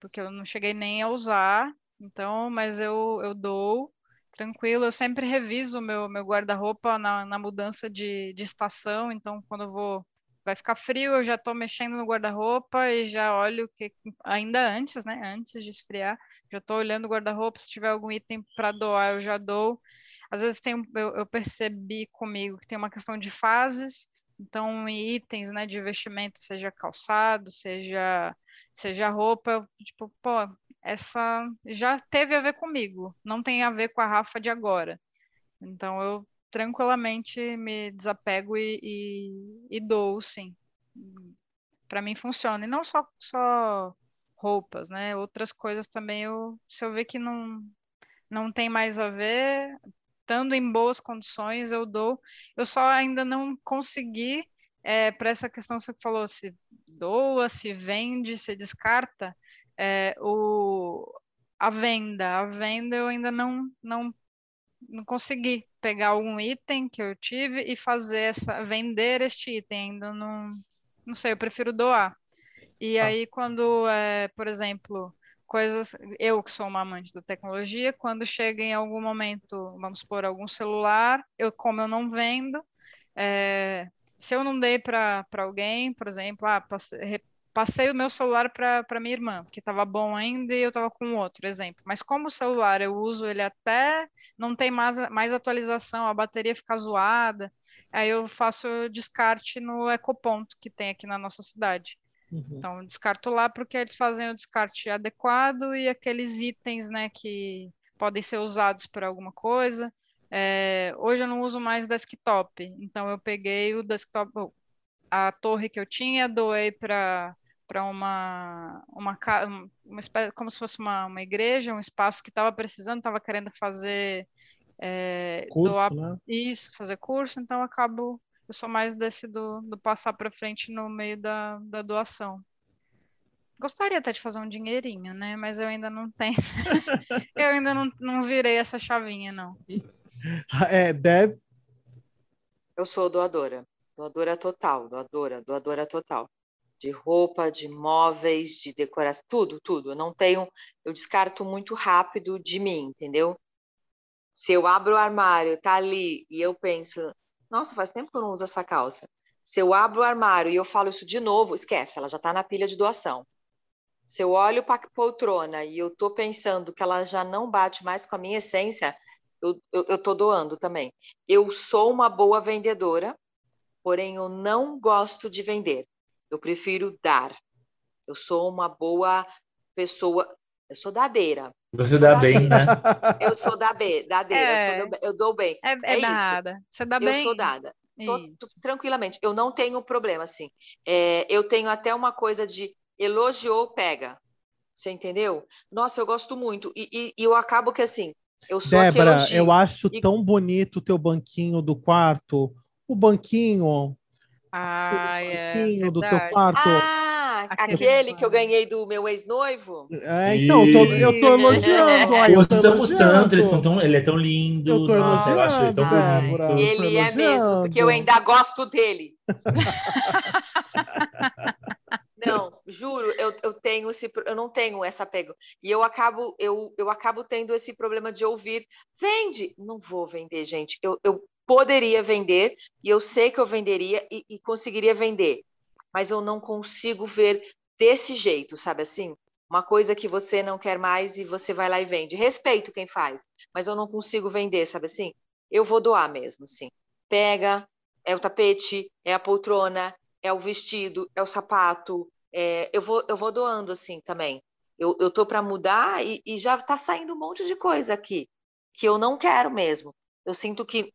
porque eu não cheguei nem a usar, então, mas eu, eu dou tranquilo. Eu sempre reviso o meu, meu guarda-roupa na, na mudança de, de estação, então quando eu vou vai ficar frio, eu já estou mexendo no guarda-roupa e já olho que ainda antes, né? Antes de esfriar, já estou olhando o guarda-roupa. Se tiver algum item para doar, eu já dou. Às vezes tem, eu, eu, percebi comigo que tem uma questão de fases. Então, itens, né, de vestimento, seja calçado, seja seja roupa, tipo, pô, essa já teve a ver comigo, não tem a ver com a Rafa de agora. Então, eu tranquilamente me desapego e, e, e dou, sim. Para mim funciona. E não só, só roupas, né? Outras coisas também, eu, se eu ver que não, não tem mais a ver, estando em boas condições, eu dou. Eu só ainda não consegui, é, para essa questão que você falou, se doa, se vende, se descarta, é, o, a venda. A venda eu ainda não, não, não consegui pegar algum item que eu tive e fazer essa, vender este item. Ainda não, não sei, eu prefiro doar. E ah. aí, quando, é, por exemplo, coisas, eu que sou uma amante da tecnologia, quando chega em algum momento, vamos por algum celular, eu como eu não vendo, é, se eu não dei para alguém, por exemplo, ah, passei, passei o meu celular para minha irmã, que estava bom ainda e eu estava com outro exemplo. Mas como o celular eu uso ele até não tem mais, mais atualização, a bateria fica zoada, aí eu faço descarte no ecoponto que tem aqui na nossa cidade. Uhum. Então, descarto lá porque eles fazem o descarte adequado e aqueles itens, né, que podem ser usados por alguma coisa. É, hoje eu não uso mais desktop, então eu peguei o desktop, a torre que eu tinha, doei para para uma, uma, como se fosse uma, uma igreja, um espaço que estava precisando, estava querendo fazer é, curso, doar, né? isso, fazer curso, então eu acabo, eu sou mais desse do, do passar para frente no meio da, da doação. Gostaria até de fazer um dinheirinho, né? Mas eu ainda não tenho. eu ainda não, não virei essa chavinha, não. É, Deb? Eu sou doadora. Doadora total, doadora, doadora total de roupa, de móveis, de decoração, tudo, tudo. Eu não tenho, eu descarto muito rápido de mim, entendeu? Se eu abro o armário, tá ali, e eu penso, nossa, faz tempo que eu não uso essa calça. Se eu abro o armário e eu falo isso de novo, esquece, ela já está na pilha de doação. Se eu olho para a poltrona e eu estou pensando que ela já não bate mais com a minha essência, eu estou doando também. Eu sou uma boa vendedora, porém eu não gosto de vender. Eu prefiro dar. Eu sou uma boa pessoa. Eu sou dadeira. Você dá bem, né? Eu sou da B, dadeira. É. Eu, do, eu, dou bem. É, é, é dada. Você dá bem. Eu sou dada. Tô, tô, tranquilamente. Eu não tenho problema, assim. É, eu tenho até uma coisa de elogiou, pega. Você entendeu? Nossa, eu gosto muito. E, e, e eu acabo que assim, eu sou Débora, eu acho e... tão bonito o teu banquinho do quarto. O banquinho ah, é. do teu quarto. Ah, aquele, que eu ganhei do meu ex-noivo? É, então, eu tô, eu tô elogiando. Aí, eu estamos tanto, eles são tão, ele é tão lindo. Eu tô Nossa, eu acho ele tão bonito. Ele é mesmo, porque eu ainda gosto dele. Não, juro, eu, eu tenho esse, eu não tenho essa apego. E eu acabo, eu, eu acabo tendo esse problema de ouvir, vende. Não vou vender, gente. Eu, eu, poderia vender e eu sei que eu venderia e, e conseguiria vender, mas eu não consigo ver desse jeito, sabe assim? Uma coisa que você não quer mais e você vai lá e vende. Respeito quem faz, mas eu não consigo vender, sabe assim? Eu vou doar mesmo, assim. Pega, é o tapete, é a poltrona, é o vestido, é o sapato. É, eu, vou, eu vou doando assim também. Eu, eu tô para mudar e, e já tá saindo um monte de coisa aqui que eu não quero mesmo eu sinto que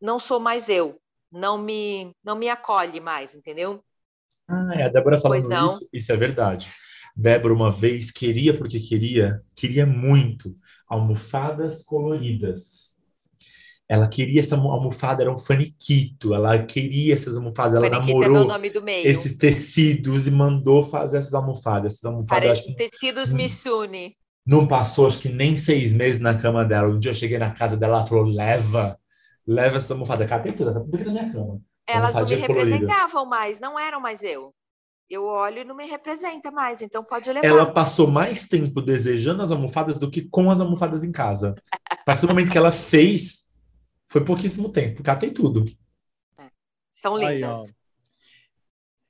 não sou mais eu, não me, não me acolhe mais, entendeu? Ah, é, a Débora falando isso, isso é verdade. Débora uma vez queria porque queria, queria muito almofadas coloridas. Ela queria essa almofada, era um faniquito. Ela queria essas almofadas, ela faniquito é namorou é esses tecidos e mandou fazer essas almofadas. Essas almofadas Pare... Tecidos Missune. Não passou, acho que nem seis meses na cama dela. Um dia eu cheguei na casa dela, ela falou: leva, leva essa almofada. Catei tudo, tá tudo aqui na minha cama. Elas não me representavam mais, não eram mais eu. Eu olho e não me representa mais, então pode levar. Ela passou mais tempo desejando as almofadas do que com as almofadas em casa. A partir do momento que ela fez, foi pouquíssimo tempo. Catei tudo. É. São lindas. Aí,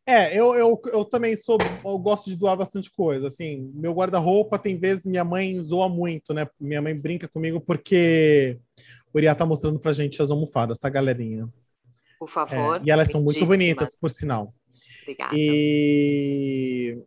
é, eu, eu, eu também sou, eu gosto de doar bastante coisa, assim, meu guarda-roupa tem vezes minha mãe zoa muito, né, minha mãe brinca comigo porque o Uriah tá mostrando pra gente as almofadas, tá, galerinha? Por favor. É, e elas são muito bonitas, por sinal. Obrigada. E...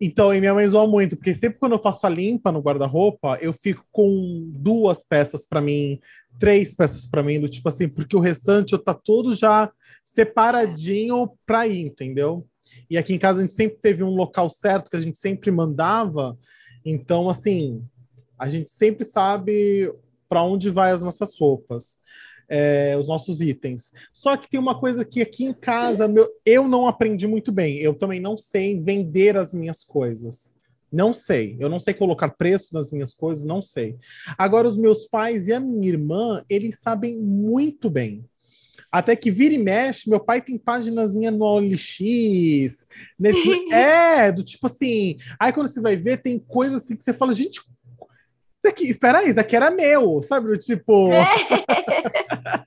Então, e minha mãe zoa muito, porque sempre quando eu faço a limpa no guarda-roupa, eu fico com duas peças para mim, três peças para mim, do tipo assim, porque o restante eu tá todo já separadinho para ir, entendeu? E aqui em casa a gente sempre teve um local certo que a gente sempre mandava, então assim, a gente sempre sabe para onde vai as nossas roupas. É, os nossos itens. Só que tem uma coisa que aqui em casa meu, eu não aprendi muito bem. Eu também não sei vender as minhas coisas. Não sei. Eu não sei colocar preço nas minhas coisas, não sei. Agora, os meus pais e a minha irmã, eles sabem muito bem. Até que vira e mexe, meu pai tem páginazinha no OLX. Nesse... é, do tipo assim. Aí quando você vai ver, tem coisa assim que você fala, gente, isso aqui, espera aí, isso aqui era meu, sabe? Tipo. É.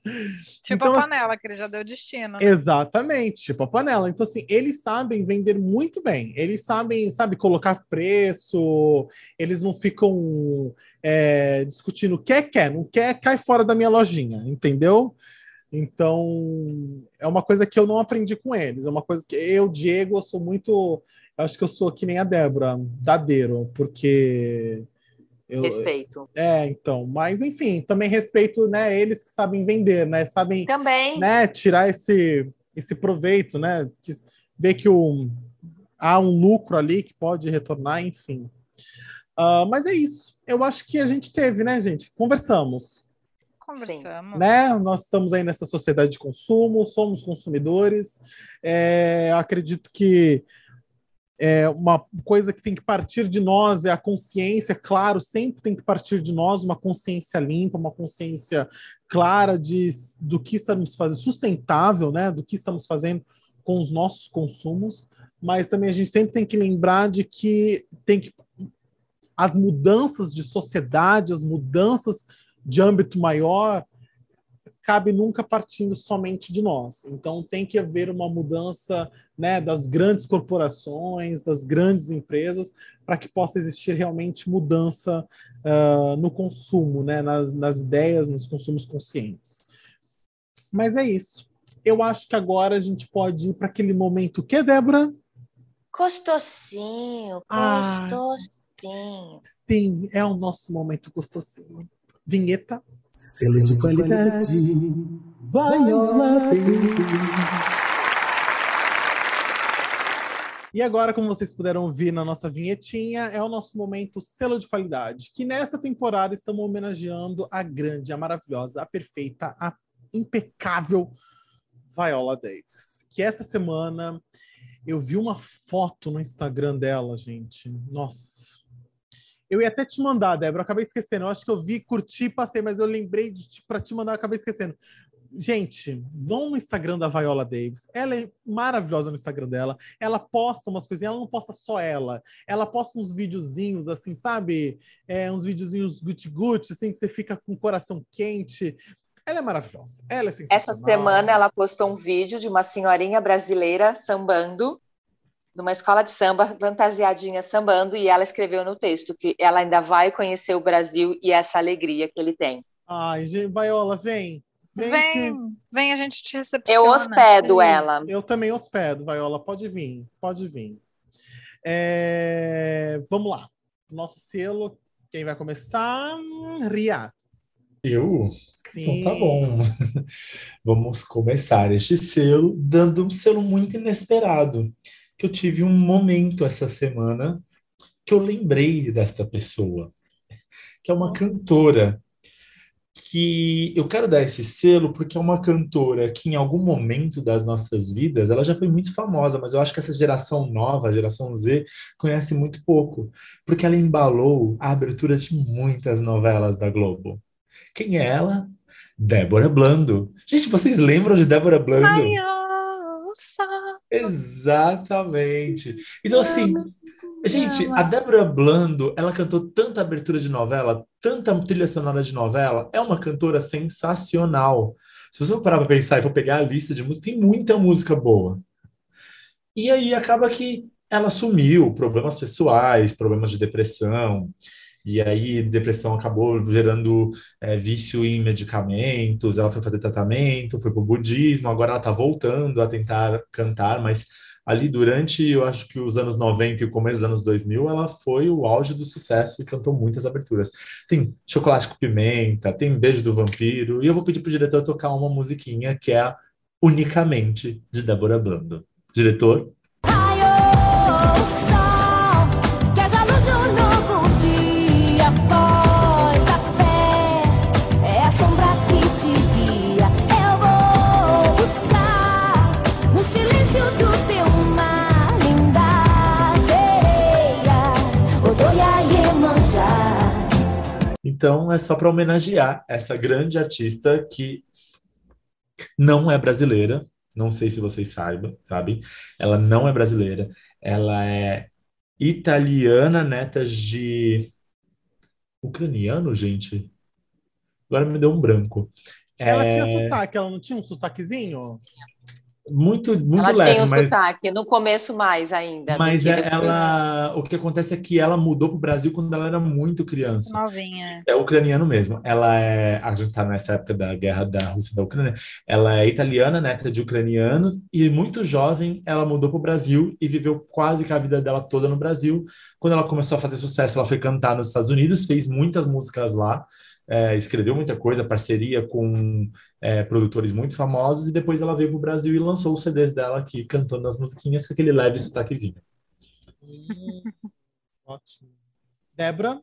tipo então, a assim, panela, que ele já deu destino. Né? Exatamente, tipo a panela. Então, assim, eles sabem vender muito bem. Eles sabem, sabe, colocar preço, eles não ficam é, discutindo quer, quer, não quer, cai fora da minha lojinha, entendeu? Então, é uma coisa que eu não aprendi com eles. É uma coisa que eu, Diego, eu sou muito. Eu acho que eu sou que nem a Débora, dadeiro, porque. Eu, respeito. É, então. Mas, enfim, também respeito né, eles que sabem vender, né? Sabem também. Né, tirar esse, esse proveito, né? Que, ver que o, há um lucro ali que pode retornar, enfim. Uh, mas é isso. Eu acho que a gente teve, né, gente? Conversamos. Conversamos. Né? Nós estamos aí nessa sociedade de consumo, somos consumidores. É, acredito que é, uma coisa que tem que partir de nós é a consciência, claro, sempre tem que partir de nós uma consciência limpa, uma consciência clara de, do que estamos fazendo, sustentável, né? Do que estamos fazendo com os nossos consumos, mas também a gente sempre tem que lembrar de que tem que as mudanças de sociedade, as mudanças de âmbito maior, cabe nunca partindo somente de nós. Então tem que haver uma mudança né, das grandes corporações, das grandes empresas, para que possa existir realmente mudança uh, no consumo, né, nas, nas ideias, nos consumos conscientes. Mas é isso. Eu acho que agora a gente pode ir para aquele momento que, Débora? Gostosinho, gostosinho. Sim. Sim, é o nosso momento gostosinho. Vinheta. Selo de qualidade. Vaiola Davis. E agora, como vocês puderam ouvir na nossa vinhetinha, é o nosso momento selo de qualidade, que nessa temporada estamos homenageando a grande, a maravilhosa, a perfeita, a impecável Viola Davis. Que essa semana eu vi uma foto no Instagram dela, gente. Nossa, eu ia até te mandar, Débora, acabei esquecendo. Eu acho que eu vi, curti, passei, mas eu lembrei de para te mandar, acabei esquecendo. Gente, vão no Instagram da Viola Davis. Ela é maravilhosa no Instagram dela. Ela posta umas coisinhas, ela não posta só ela. Ela posta uns videozinhos, assim, sabe? É, uns videozinhos guti-guti, assim, que você fica com o coração quente. Ela é maravilhosa. Ela é sensacional. Essa semana ela postou um vídeo de uma senhorinha brasileira sambando numa escola de samba, fantasiadinha sambando, e ela escreveu no texto que ela ainda vai conhecer o Brasil e essa alegria que ele tem. Ai, gente, Vaiola, vem. Vem, vem, que... vem, a gente te recepciona. Eu hospedo ela. Eu também hospedo, Vaiola, pode vir, pode vir. É... Vamos lá. Nosso selo, quem vai começar? Riato. Eu? Sim. Então tá bom. Vamos começar este selo dando um selo muito inesperado que eu tive um momento essa semana que eu lembrei desta pessoa, que é uma cantora que eu quero dar esse selo porque é uma cantora que em algum momento das nossas vidas, ela já foi muito famosa, mas eu acho que essa geração nova, a geração Z, conhece muito pouco, porque ela embalou a abertura de muitas novelas da Globo. Quem é ela? Débora Blando. Gente, vocês lembram de Débora Blando? Ai, Exatamente. Então, assim, gente, a Débora Blando, ela cantou tanta abertura de novela, tanta trilha sonora de novela, é uma cantora sensacional. Se você parar pra pensar e for pegar a lista de música, tem muita música boa. E aí acaba que ela sumiu, problemas pessoais, problemas de depressão. E aí, depressão acabou gerando é, vício em medicamentos. Ela foi fazer tratamento, foi para o budismo. Agora ela está voltando a tentar cantar, mas ali durante, eu acho que os anos 90 e o começo dos anos 2000, ela foi o auge do sucesso e cantou muitas aberturas. Tem Chocolate com Pimenta, tem Beijo do Vampiro. E eu vou pedir para o diretor tocar uma musiquinha que é Unicamente, de Débora Blando. Diretor? Então é só para homenagear essa grande artista que não é brasileira. Não sei se vocês saibam, sabe? Ela não é brasileira. Ela é italiana, neta de ucraniano, gente. Agora me deu um branco. Ela é... tinha sotaque, ela não tinha um sotaquezinho? Muito muito ela leve, tem um mas sotaque, no começo mais ainda. Mas é, ela, o que acontece é que ela mudou para o Brasil quando ela era muito criança. Novinha. É ucraniano mesmo. Ela é, a gente tá nessa época da guerra da Rússia e da Ucrânia. Ela é italiana, neta de ucranianos e muito jovem ela mudou para o Brasil e viveu quase que a vida dela toda no Brasil. Quando ela começou a fazer sucesso, ela foi cantar nos Estados Unidos, fez muitas músicas lá é, escreveu muita coisa, parceria com é, produtores muito famosos, e depois ela veio para o Brasil e lançou os CDs dela aqui, cantando as musiquinhas com aquele leve sotaquezinho. Ótimo. Débora?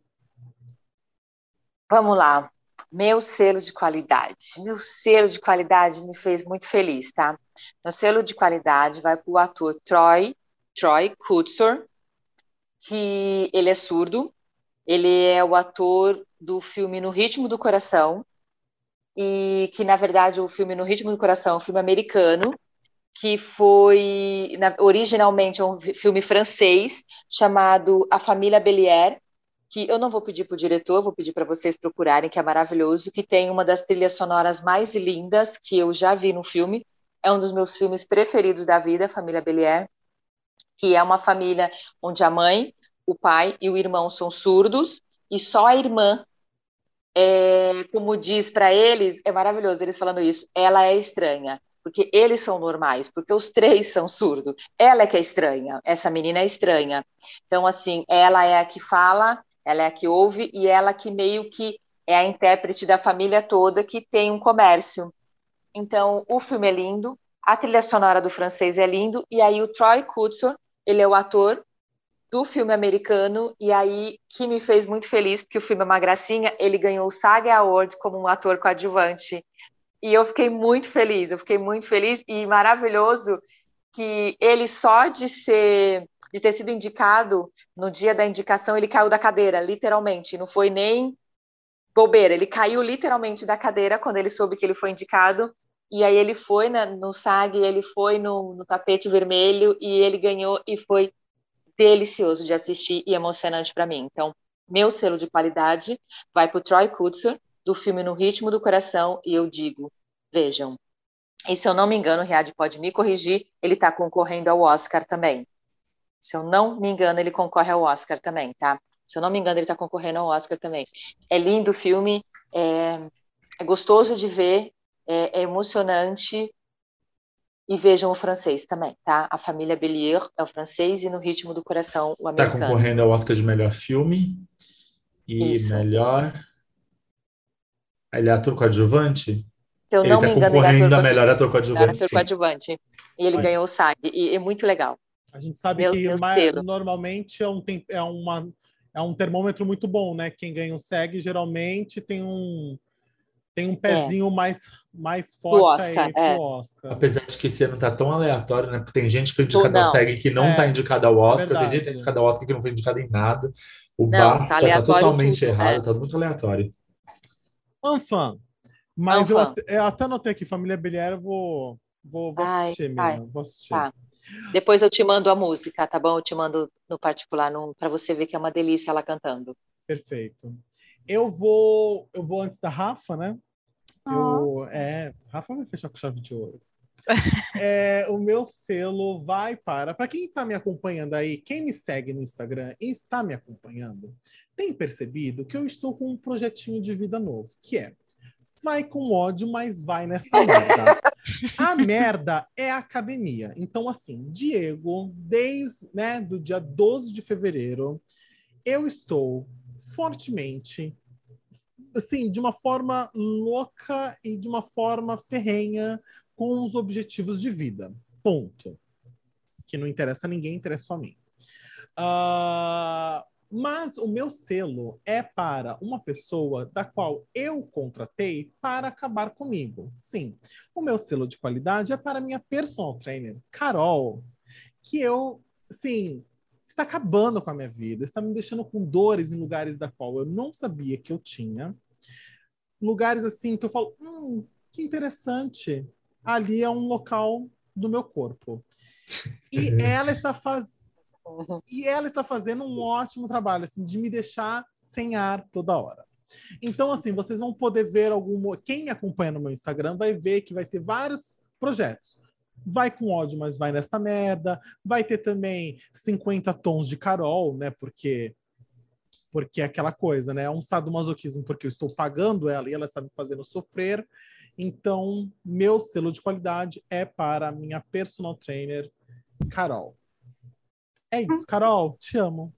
Vamos lá. Meu selo de qualidade. Meu selo de qualidade me fez muito feliz, tá? Meu selo de qualidade vai para o ator Troy, Troy Kutsor, que ele é surdo. Ele é o ator do filme No Ritmo do Coração, e que, na verdade, o filme No Ritmo do Coração é um filme americano, que foi na, originalmente é um filme francês chamado A Família Belier, que eu não vou pedir para o diretor, vou pedir para vocês procurarem, que é maravilhoso, que tem uma das trilhas sonoras mais lindas que eu já vi no filme. É um dos meus filmes preferidos da vida, Família Belier, que é uma família onde a mãe, o pai e o irmão são surdos e só a irmã, é, como diz para eles, é maravilhoso eles falando isso, ela é estranha porque eles são normais, porque os três são surdos. Ela é que é estranha, essa menina é estranha. Então, assim, ela é a que fala, ela é a que ouve e ela que meio que é a intérprete da família toda que tem um comércio. Então, o filme é lindo, a trilha sonora do francês é lindo, e aí o Troy Kutzor, ele é o ator do filme americano, e aí que me fez muito feliz, porque o filme é uma gracinha, ele ganhou o SAG Award como um ator coadjuvante. E eu fiquei muito feliz, eu fiquei muito feliz e maravilhoso que ele só de ser de ter sido indicado no dia da indicação, ele caiu da cadeira, literalmente. Não foi nem bobeira, ele caiu literalmente da cadeira quando ele soube que ele foi indicado. E aí ele foi na, no SAG, ele foi no, no tapete vermelho e ele ganhou e foi delicioso de assistir e emocionante para mim. Então, meu selo de qualidade vai para o Troy Kutzer, do filme No Ritmo do Coração, e eu digo, vejam. E se eu não me engano, o Riad pode me corrigir, ele está concorrendo ao Oscar também. Se eu não me engano, ele concorre ao Oscar também, tá? Se eu não me engano, ele está concorrendo ao Oscar também. É lindo o filme, é, é gostoso de ver, é, é, emocionante. E vejam o francês também, tá? A família Bellier é o francês e no ritmo do coração o tá americano. Está concorrendo ao Oscar de melhor filme e Isso. melhor. Ele é ator coadjuvante? Se eu ele não tá me engano, ele é ator, melhor ator coadjuvante. Ator coadjuvante. E ele Sim. ganhou o SAG. E é muito legal. A gente sabe Meu que mais, normalmente é um, é, uma, é um termômetro muito bom, né? Quem ganha o SEG geralmente tem um, tem um é. pezinho é. mais, mais forte Oscar, aí é. Oscar. Apesar de que esse ano tá tão aleatório, né? Porque tem gente que foi indicada ao SEG que não é. tá indicada ao Oscar, tem gente que tá indicada ao Oscar que não foi indicada em nada. O não, BAFTA tá, tá totalmente tudo, errado, é. tá muito aleatório. Anfã. Mas eu, eu, até anotei aqui, Família Belier, eu vou, vou, vou assistir mesmo. Vou assistir. Tá. Depois eu te mando a música, tá bom? Eu te mando no particular para você ver que é uma delícia ela cantando. Perfeito. Eu vou, eu vou antes da Rafa, né? Eu, é, Rafa vai fechar com chave de ouro. é, o meu selo vai para. Para quem está me acompanhando aí, quem me segue no Instagram e está me acompanhando, tem percebido que eu estou com um projetinho de vida novo, que é vai com ódio, mas vai nessa merda. A merda é a academia. Então, assim, Diego, desde né, do dia 12 de fevereiro, eu estou fortemente, assim, de uma forma louca e de uma forma ferrenha com os objetivos de vida. Ponto. Que não interessa a ninguém, interessa só a mim. Uh, mas o meu selo é para uma pessoa da qual eu contratei para acabar comigo. Sim, o meu selo de qualidade é para minha personal trainer, Carol, que eu, sim, está acabando com a minha vida, está me deixando com dores em lugares da qual eu não sabia que eu tinha. Lugares assim que eu falo, hum, que interessante. Ali é um local do meu corpo. E ela está fazendo e ela está fazendo um ótimo trabalho, assim, de me deixar sem ar toda hora. Então, assim, vocês vão poder ver algum. Quem me acompanha no meu Instagram vai ver que vai ter vários projetos. Vai com ódio, mas vai nessa merda. Vai ter também 50 tons de Carol, né? Porque porque é aquela coisa, né? É um sadomasoquismo porque eu estou pagando ela e ela está me fazendo sofrer. Então, meu selo de qualidade é para a minha personal trainer, Carol. É isso, Carol, te amo.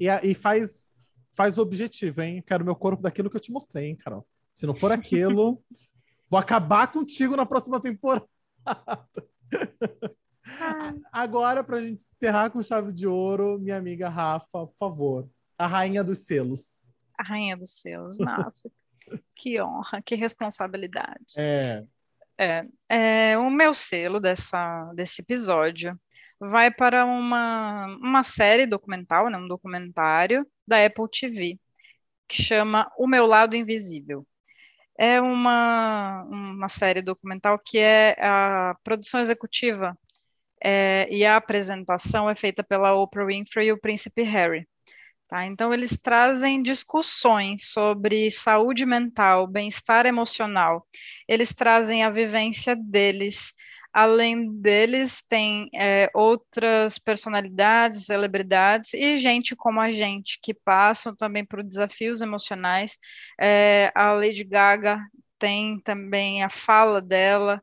E, e faz, faz o objetivo, hein? Quero meu corpo daquilo que eu te mostrei, hein, Carol? Se não for aquilo, vou acabar contigo na próxima temporada. Agora, para a gente encerrar com chave de ouro, minha amiga Rafa, por favor. A rainha dos selos. A rainha dos selos, nossa. que honra, que responsabilidade. É. É, é, o meu selo dessa, desse episódio vai para uma, uma série documental, né, um documentário da Apple TV, que chama O Meu Lado Invisível. É uma, uma série documental que é a produção executiva é, e a apresentação é feita pela Oprah Winfrey e o príncipe Harry. Tá? Então, eles trazem discussões sobre saúde mental, bem-estar emocional, eles trazem a vivência deles. Além deles, tem é, outras personalidades, celebridades e gente como a gente, que passam também por desafios emocionais. É, a Lady Gaga tem também a fala dela,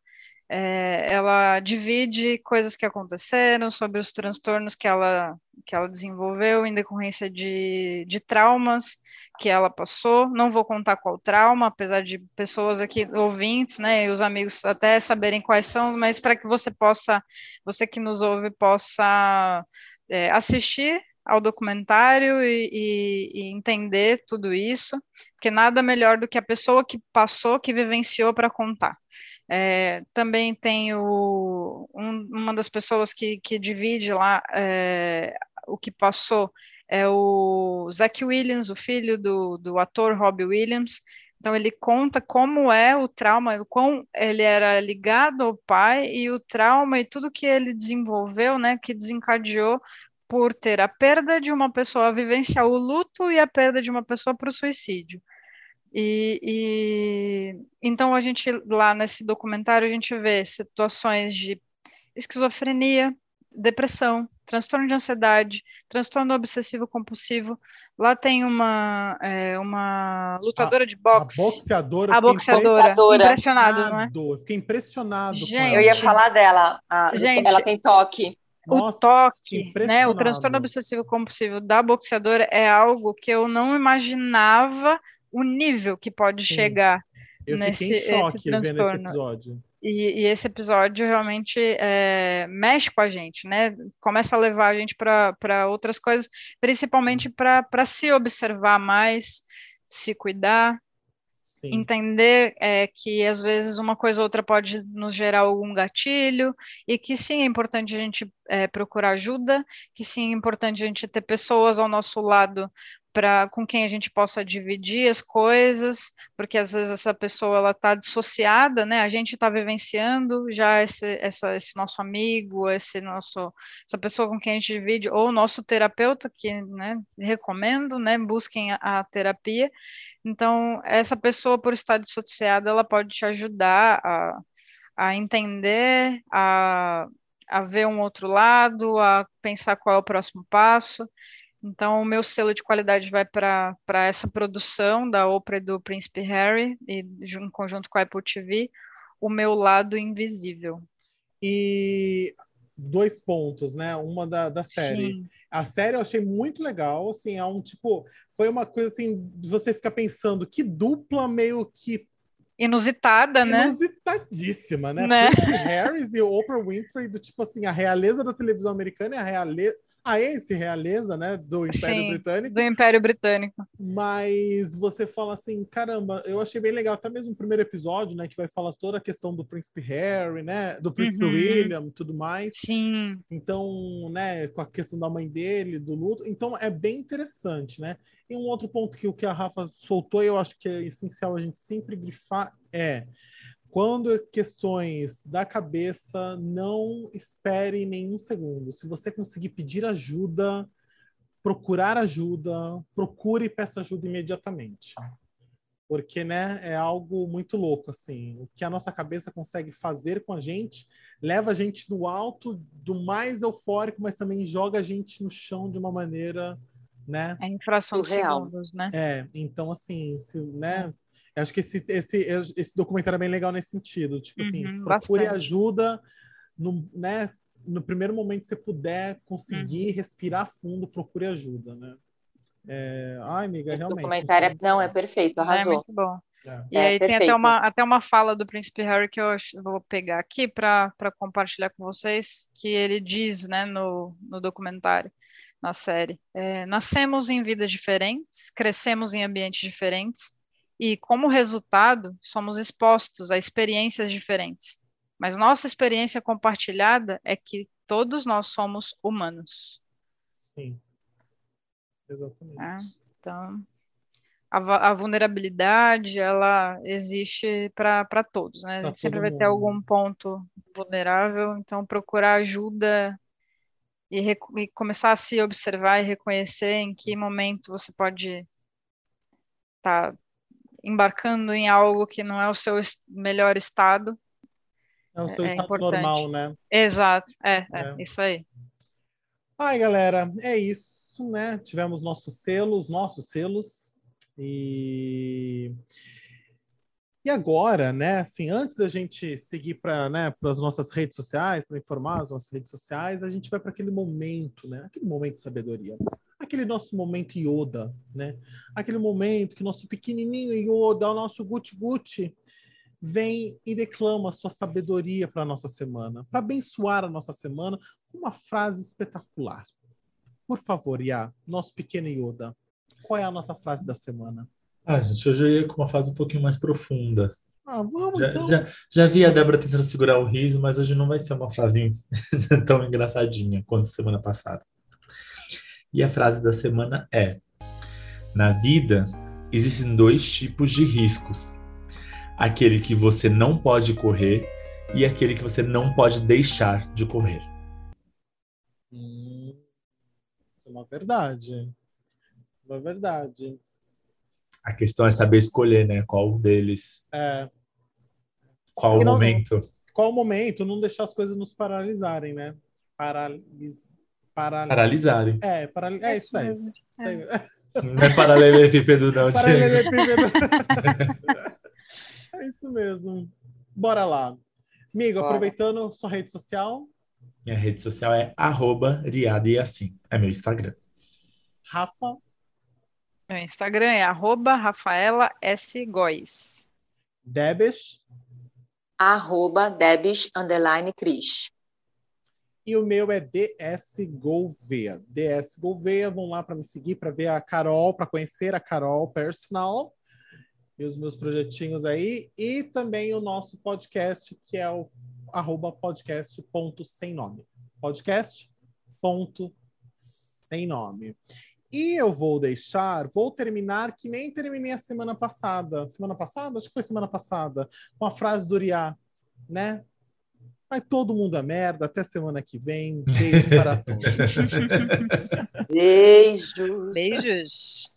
é, ela divide coisas que aconteceram sobre os transtornos que ela, que ela desenvolveu em decorrência de, de traumas que ela passou. Não vou contar qual trauma, apesar de pessoas aqui, ouvintes, né, e os amigos até saberem quais são, mas para que você possa, você que nos ouve, possa é, assistir ao documentário e, e, e, entender tudo isso, porque nada melhor do que a pessoa que passou, que vivenciou para contar. É, também tem um, uma das pessoas que, que divide lá é, o que passou é o Zach Williams, o filho do, do ator Robbie Williams. Então ele conta como é o trauma, o quão ele era ligado ao pai e o trauma e tudo que ele desenvolveu, né, que desencadeou por ter a perda de uma pessoa, vivenciar o luto e a perda de uma pessoa para o suicídio. E, e, então a gente lá nesse documentário a gente vê situações de esquizofrenia, depressão, transtorno de ansiedade, transtorno obsessivo compulsivo. Lá tem uma é, uma lutadora a, de boxe, a boxeadora, a boxeadora, impressionado, não é? Fiquei impressionado. Gente, eu ia falar dela. A, gente, ela tem toque. Nossa, o toque, né, o transtorno obsessivo compulsivo da boxeadora é algo que eu não imaginava o nível que pode Sim. chegar eu nesse fiquei em choque vendo esse episódio. E, e, esse episódio realmente é, mexe com a gente, né? Começa a levar a gente para outras coisas, principalmente para se observar mais, se cuidar, Sim. entender é, que às vezes uma coisa ou outra pode nos gerar algum gatilho, e que sim, é importante a gente é, procurar ajuda, que sim, é importante a gente ter pessoas ao nosso lado para com quem a gente possa dividir as coisas, porque às vezes essa pessoa ela está dissociada, né? A gente está vivenciando já esse, essa, esse nosso amigo, esse nosso, essa pessoa com quem a gente divide, ou o nosso terapeuta, que né, recomendo, né? Busquem a, a terapia. Então, essa pessoa, por estar dissociada, ela pode te ajudar a, a entender, a, a ver um outro lado, a pensar qual é o próximo passo. Então, o meu selo de qualidade vai para essa produção da Oprah e do Príncipe Harry, e em conjunto com a Apple TV, o meu lado invisível. E dois pontos, né? Uma da, da série. Sim. A série eu achei muito legal, assim, é um tipo, foi uma coisa assim, de você ficar pensando que dupla meio que inusitada, né? Inusitadíssima, né? né? Harris e Oprah Winfrey, do tipo assim, a realeza da televisão americana é a realeza a ex-realeza, né, do Império Sim, Britânico. Do Império Britânico. Mas você fala assim, caramba, eu achei bem legal, até mesmo o primeiro episódio, né, que vai falar toda a questão do Príncipe Harry, né, do Príncipe uhum. William e tudo mais. Sim. Então, né, com a questão da mãe dele, do luto. Então, é bem interessante, né? E um outro ponto que o que a Rafa soltou, eu acho que é essencial a gente sempre grifar, é quando questões da cabeça, não espere nenhum segundo. Se você conseguir pedir ajuda, procurar ajuda, procure e peça ajuda imediatamente. Porque, né, é algo muito louco, assim. O que a nossa cabeça consegue fazer com a gente leva a gente no alto do mais eufórico, mas também joga a gente no chão de uma maneira, né? É infração segundos, né? É, então, assim, se, né, Acho que esse, esse, esse documentário é bem legal nesse sentido. Tipo assim, uhum, assim, procure bastante. ajuda no, né, no primeiro momento que você puder conseguir uhum. respirar fundo, procure ajuda, né? É... Ai, amiga, Esse realmente. documentário é... não é perfeito, arrasou. É muito bom. É. E aí tem até uma, até uma fala do Príncipe Harry que eu vou pegar aqui para compartilhar com vocês, que ele diz né, no, no documentário, na série. É, Nascemos em vidas diferentes, crescemos em ambientes diferentes, e como resultado, somos expostos a experiências diferentes. Mas nossa experiência compartilhada é que todos nós somos humanos. Sim. Exatamente. É, então, a, a, vulnerabilidade, ela existe para todos, né? Pra sempre vai mundo. ter algum ponto vulnerável, então procurar ajuda e, e, começar a se observar e reconhecer em que momento você pode estar tá embarcando em algo que não é o seu melhor estado. É o seu é, estado importante. normal, né? Exato, é, é, é, isso aí. Ai, galera, é isso, né? Tivemos nossos selos, nossos selos. E e agora, né, assim, antes da gente seguir para né, as nossas redes sociais, para informar as nossas redes sociais, a gente vai para aquele momento, né, aquele momento de sabedoria, aquele nosso momento Yoda, né, aquele momento que nosso pequenininho Yoda, o nosso Gucci, vem e declama sua sabedoria para a nossa semana, para abençoar a nossa semana com uma frase espetacular. Por favor, Iá, nosso pequeno Yoda, qual é a nossa frase da semana? Ah, gente, hoje eu ia com uma fase um pouquinho mais profunda. Ah, vamos já, então. Já, já vi a Débora tentando segurar o riso, mas hoje não vai ser uma frase tão engraçadinha quanto semana passada. E a frase da semana é: Na vida existem dois tipos de riscos. Aquele que você não pode correr e aquele que você não pode deixar de correr. Hum, isso é uma verdade. Uma verdade. A questão é saber escolher, né? Qual deles. É. Qual o momento. Qual o momento? Não deixar as coisas nos paralisarem, né? Paralis... Paral... Paralisarem. É, paral... é isso aí. É. Não é paralelepípedo, não, Paralelepípedo. é isso mesmo. Bora lá. Amigo, Bora. aproveitando sua rede social. Minha rede social é arroba assim. É meu Instagram. Rafa. Meu Instagram é arroba Rafaela S. Góes. Debes? Arroba Debes, underline Cris. E o meu é DS Gouveia. DS Gouveia, vão lá para me seguir, para ver a Carol, para conhecer a Carol personal e os meus projetinhos aí. E também o nosso podcast, que é o arroba podcast ponto sem nome. Podcast ponto sem nome. E eu vou deixar, vou terminar que nem terminei a semana passada. Semana passada? Acho que foi semana passada. Com a frase do Uriá, né? Vai todo mundo a merda. Até semana que vem. Beijo para todos. Beijos. Beijos.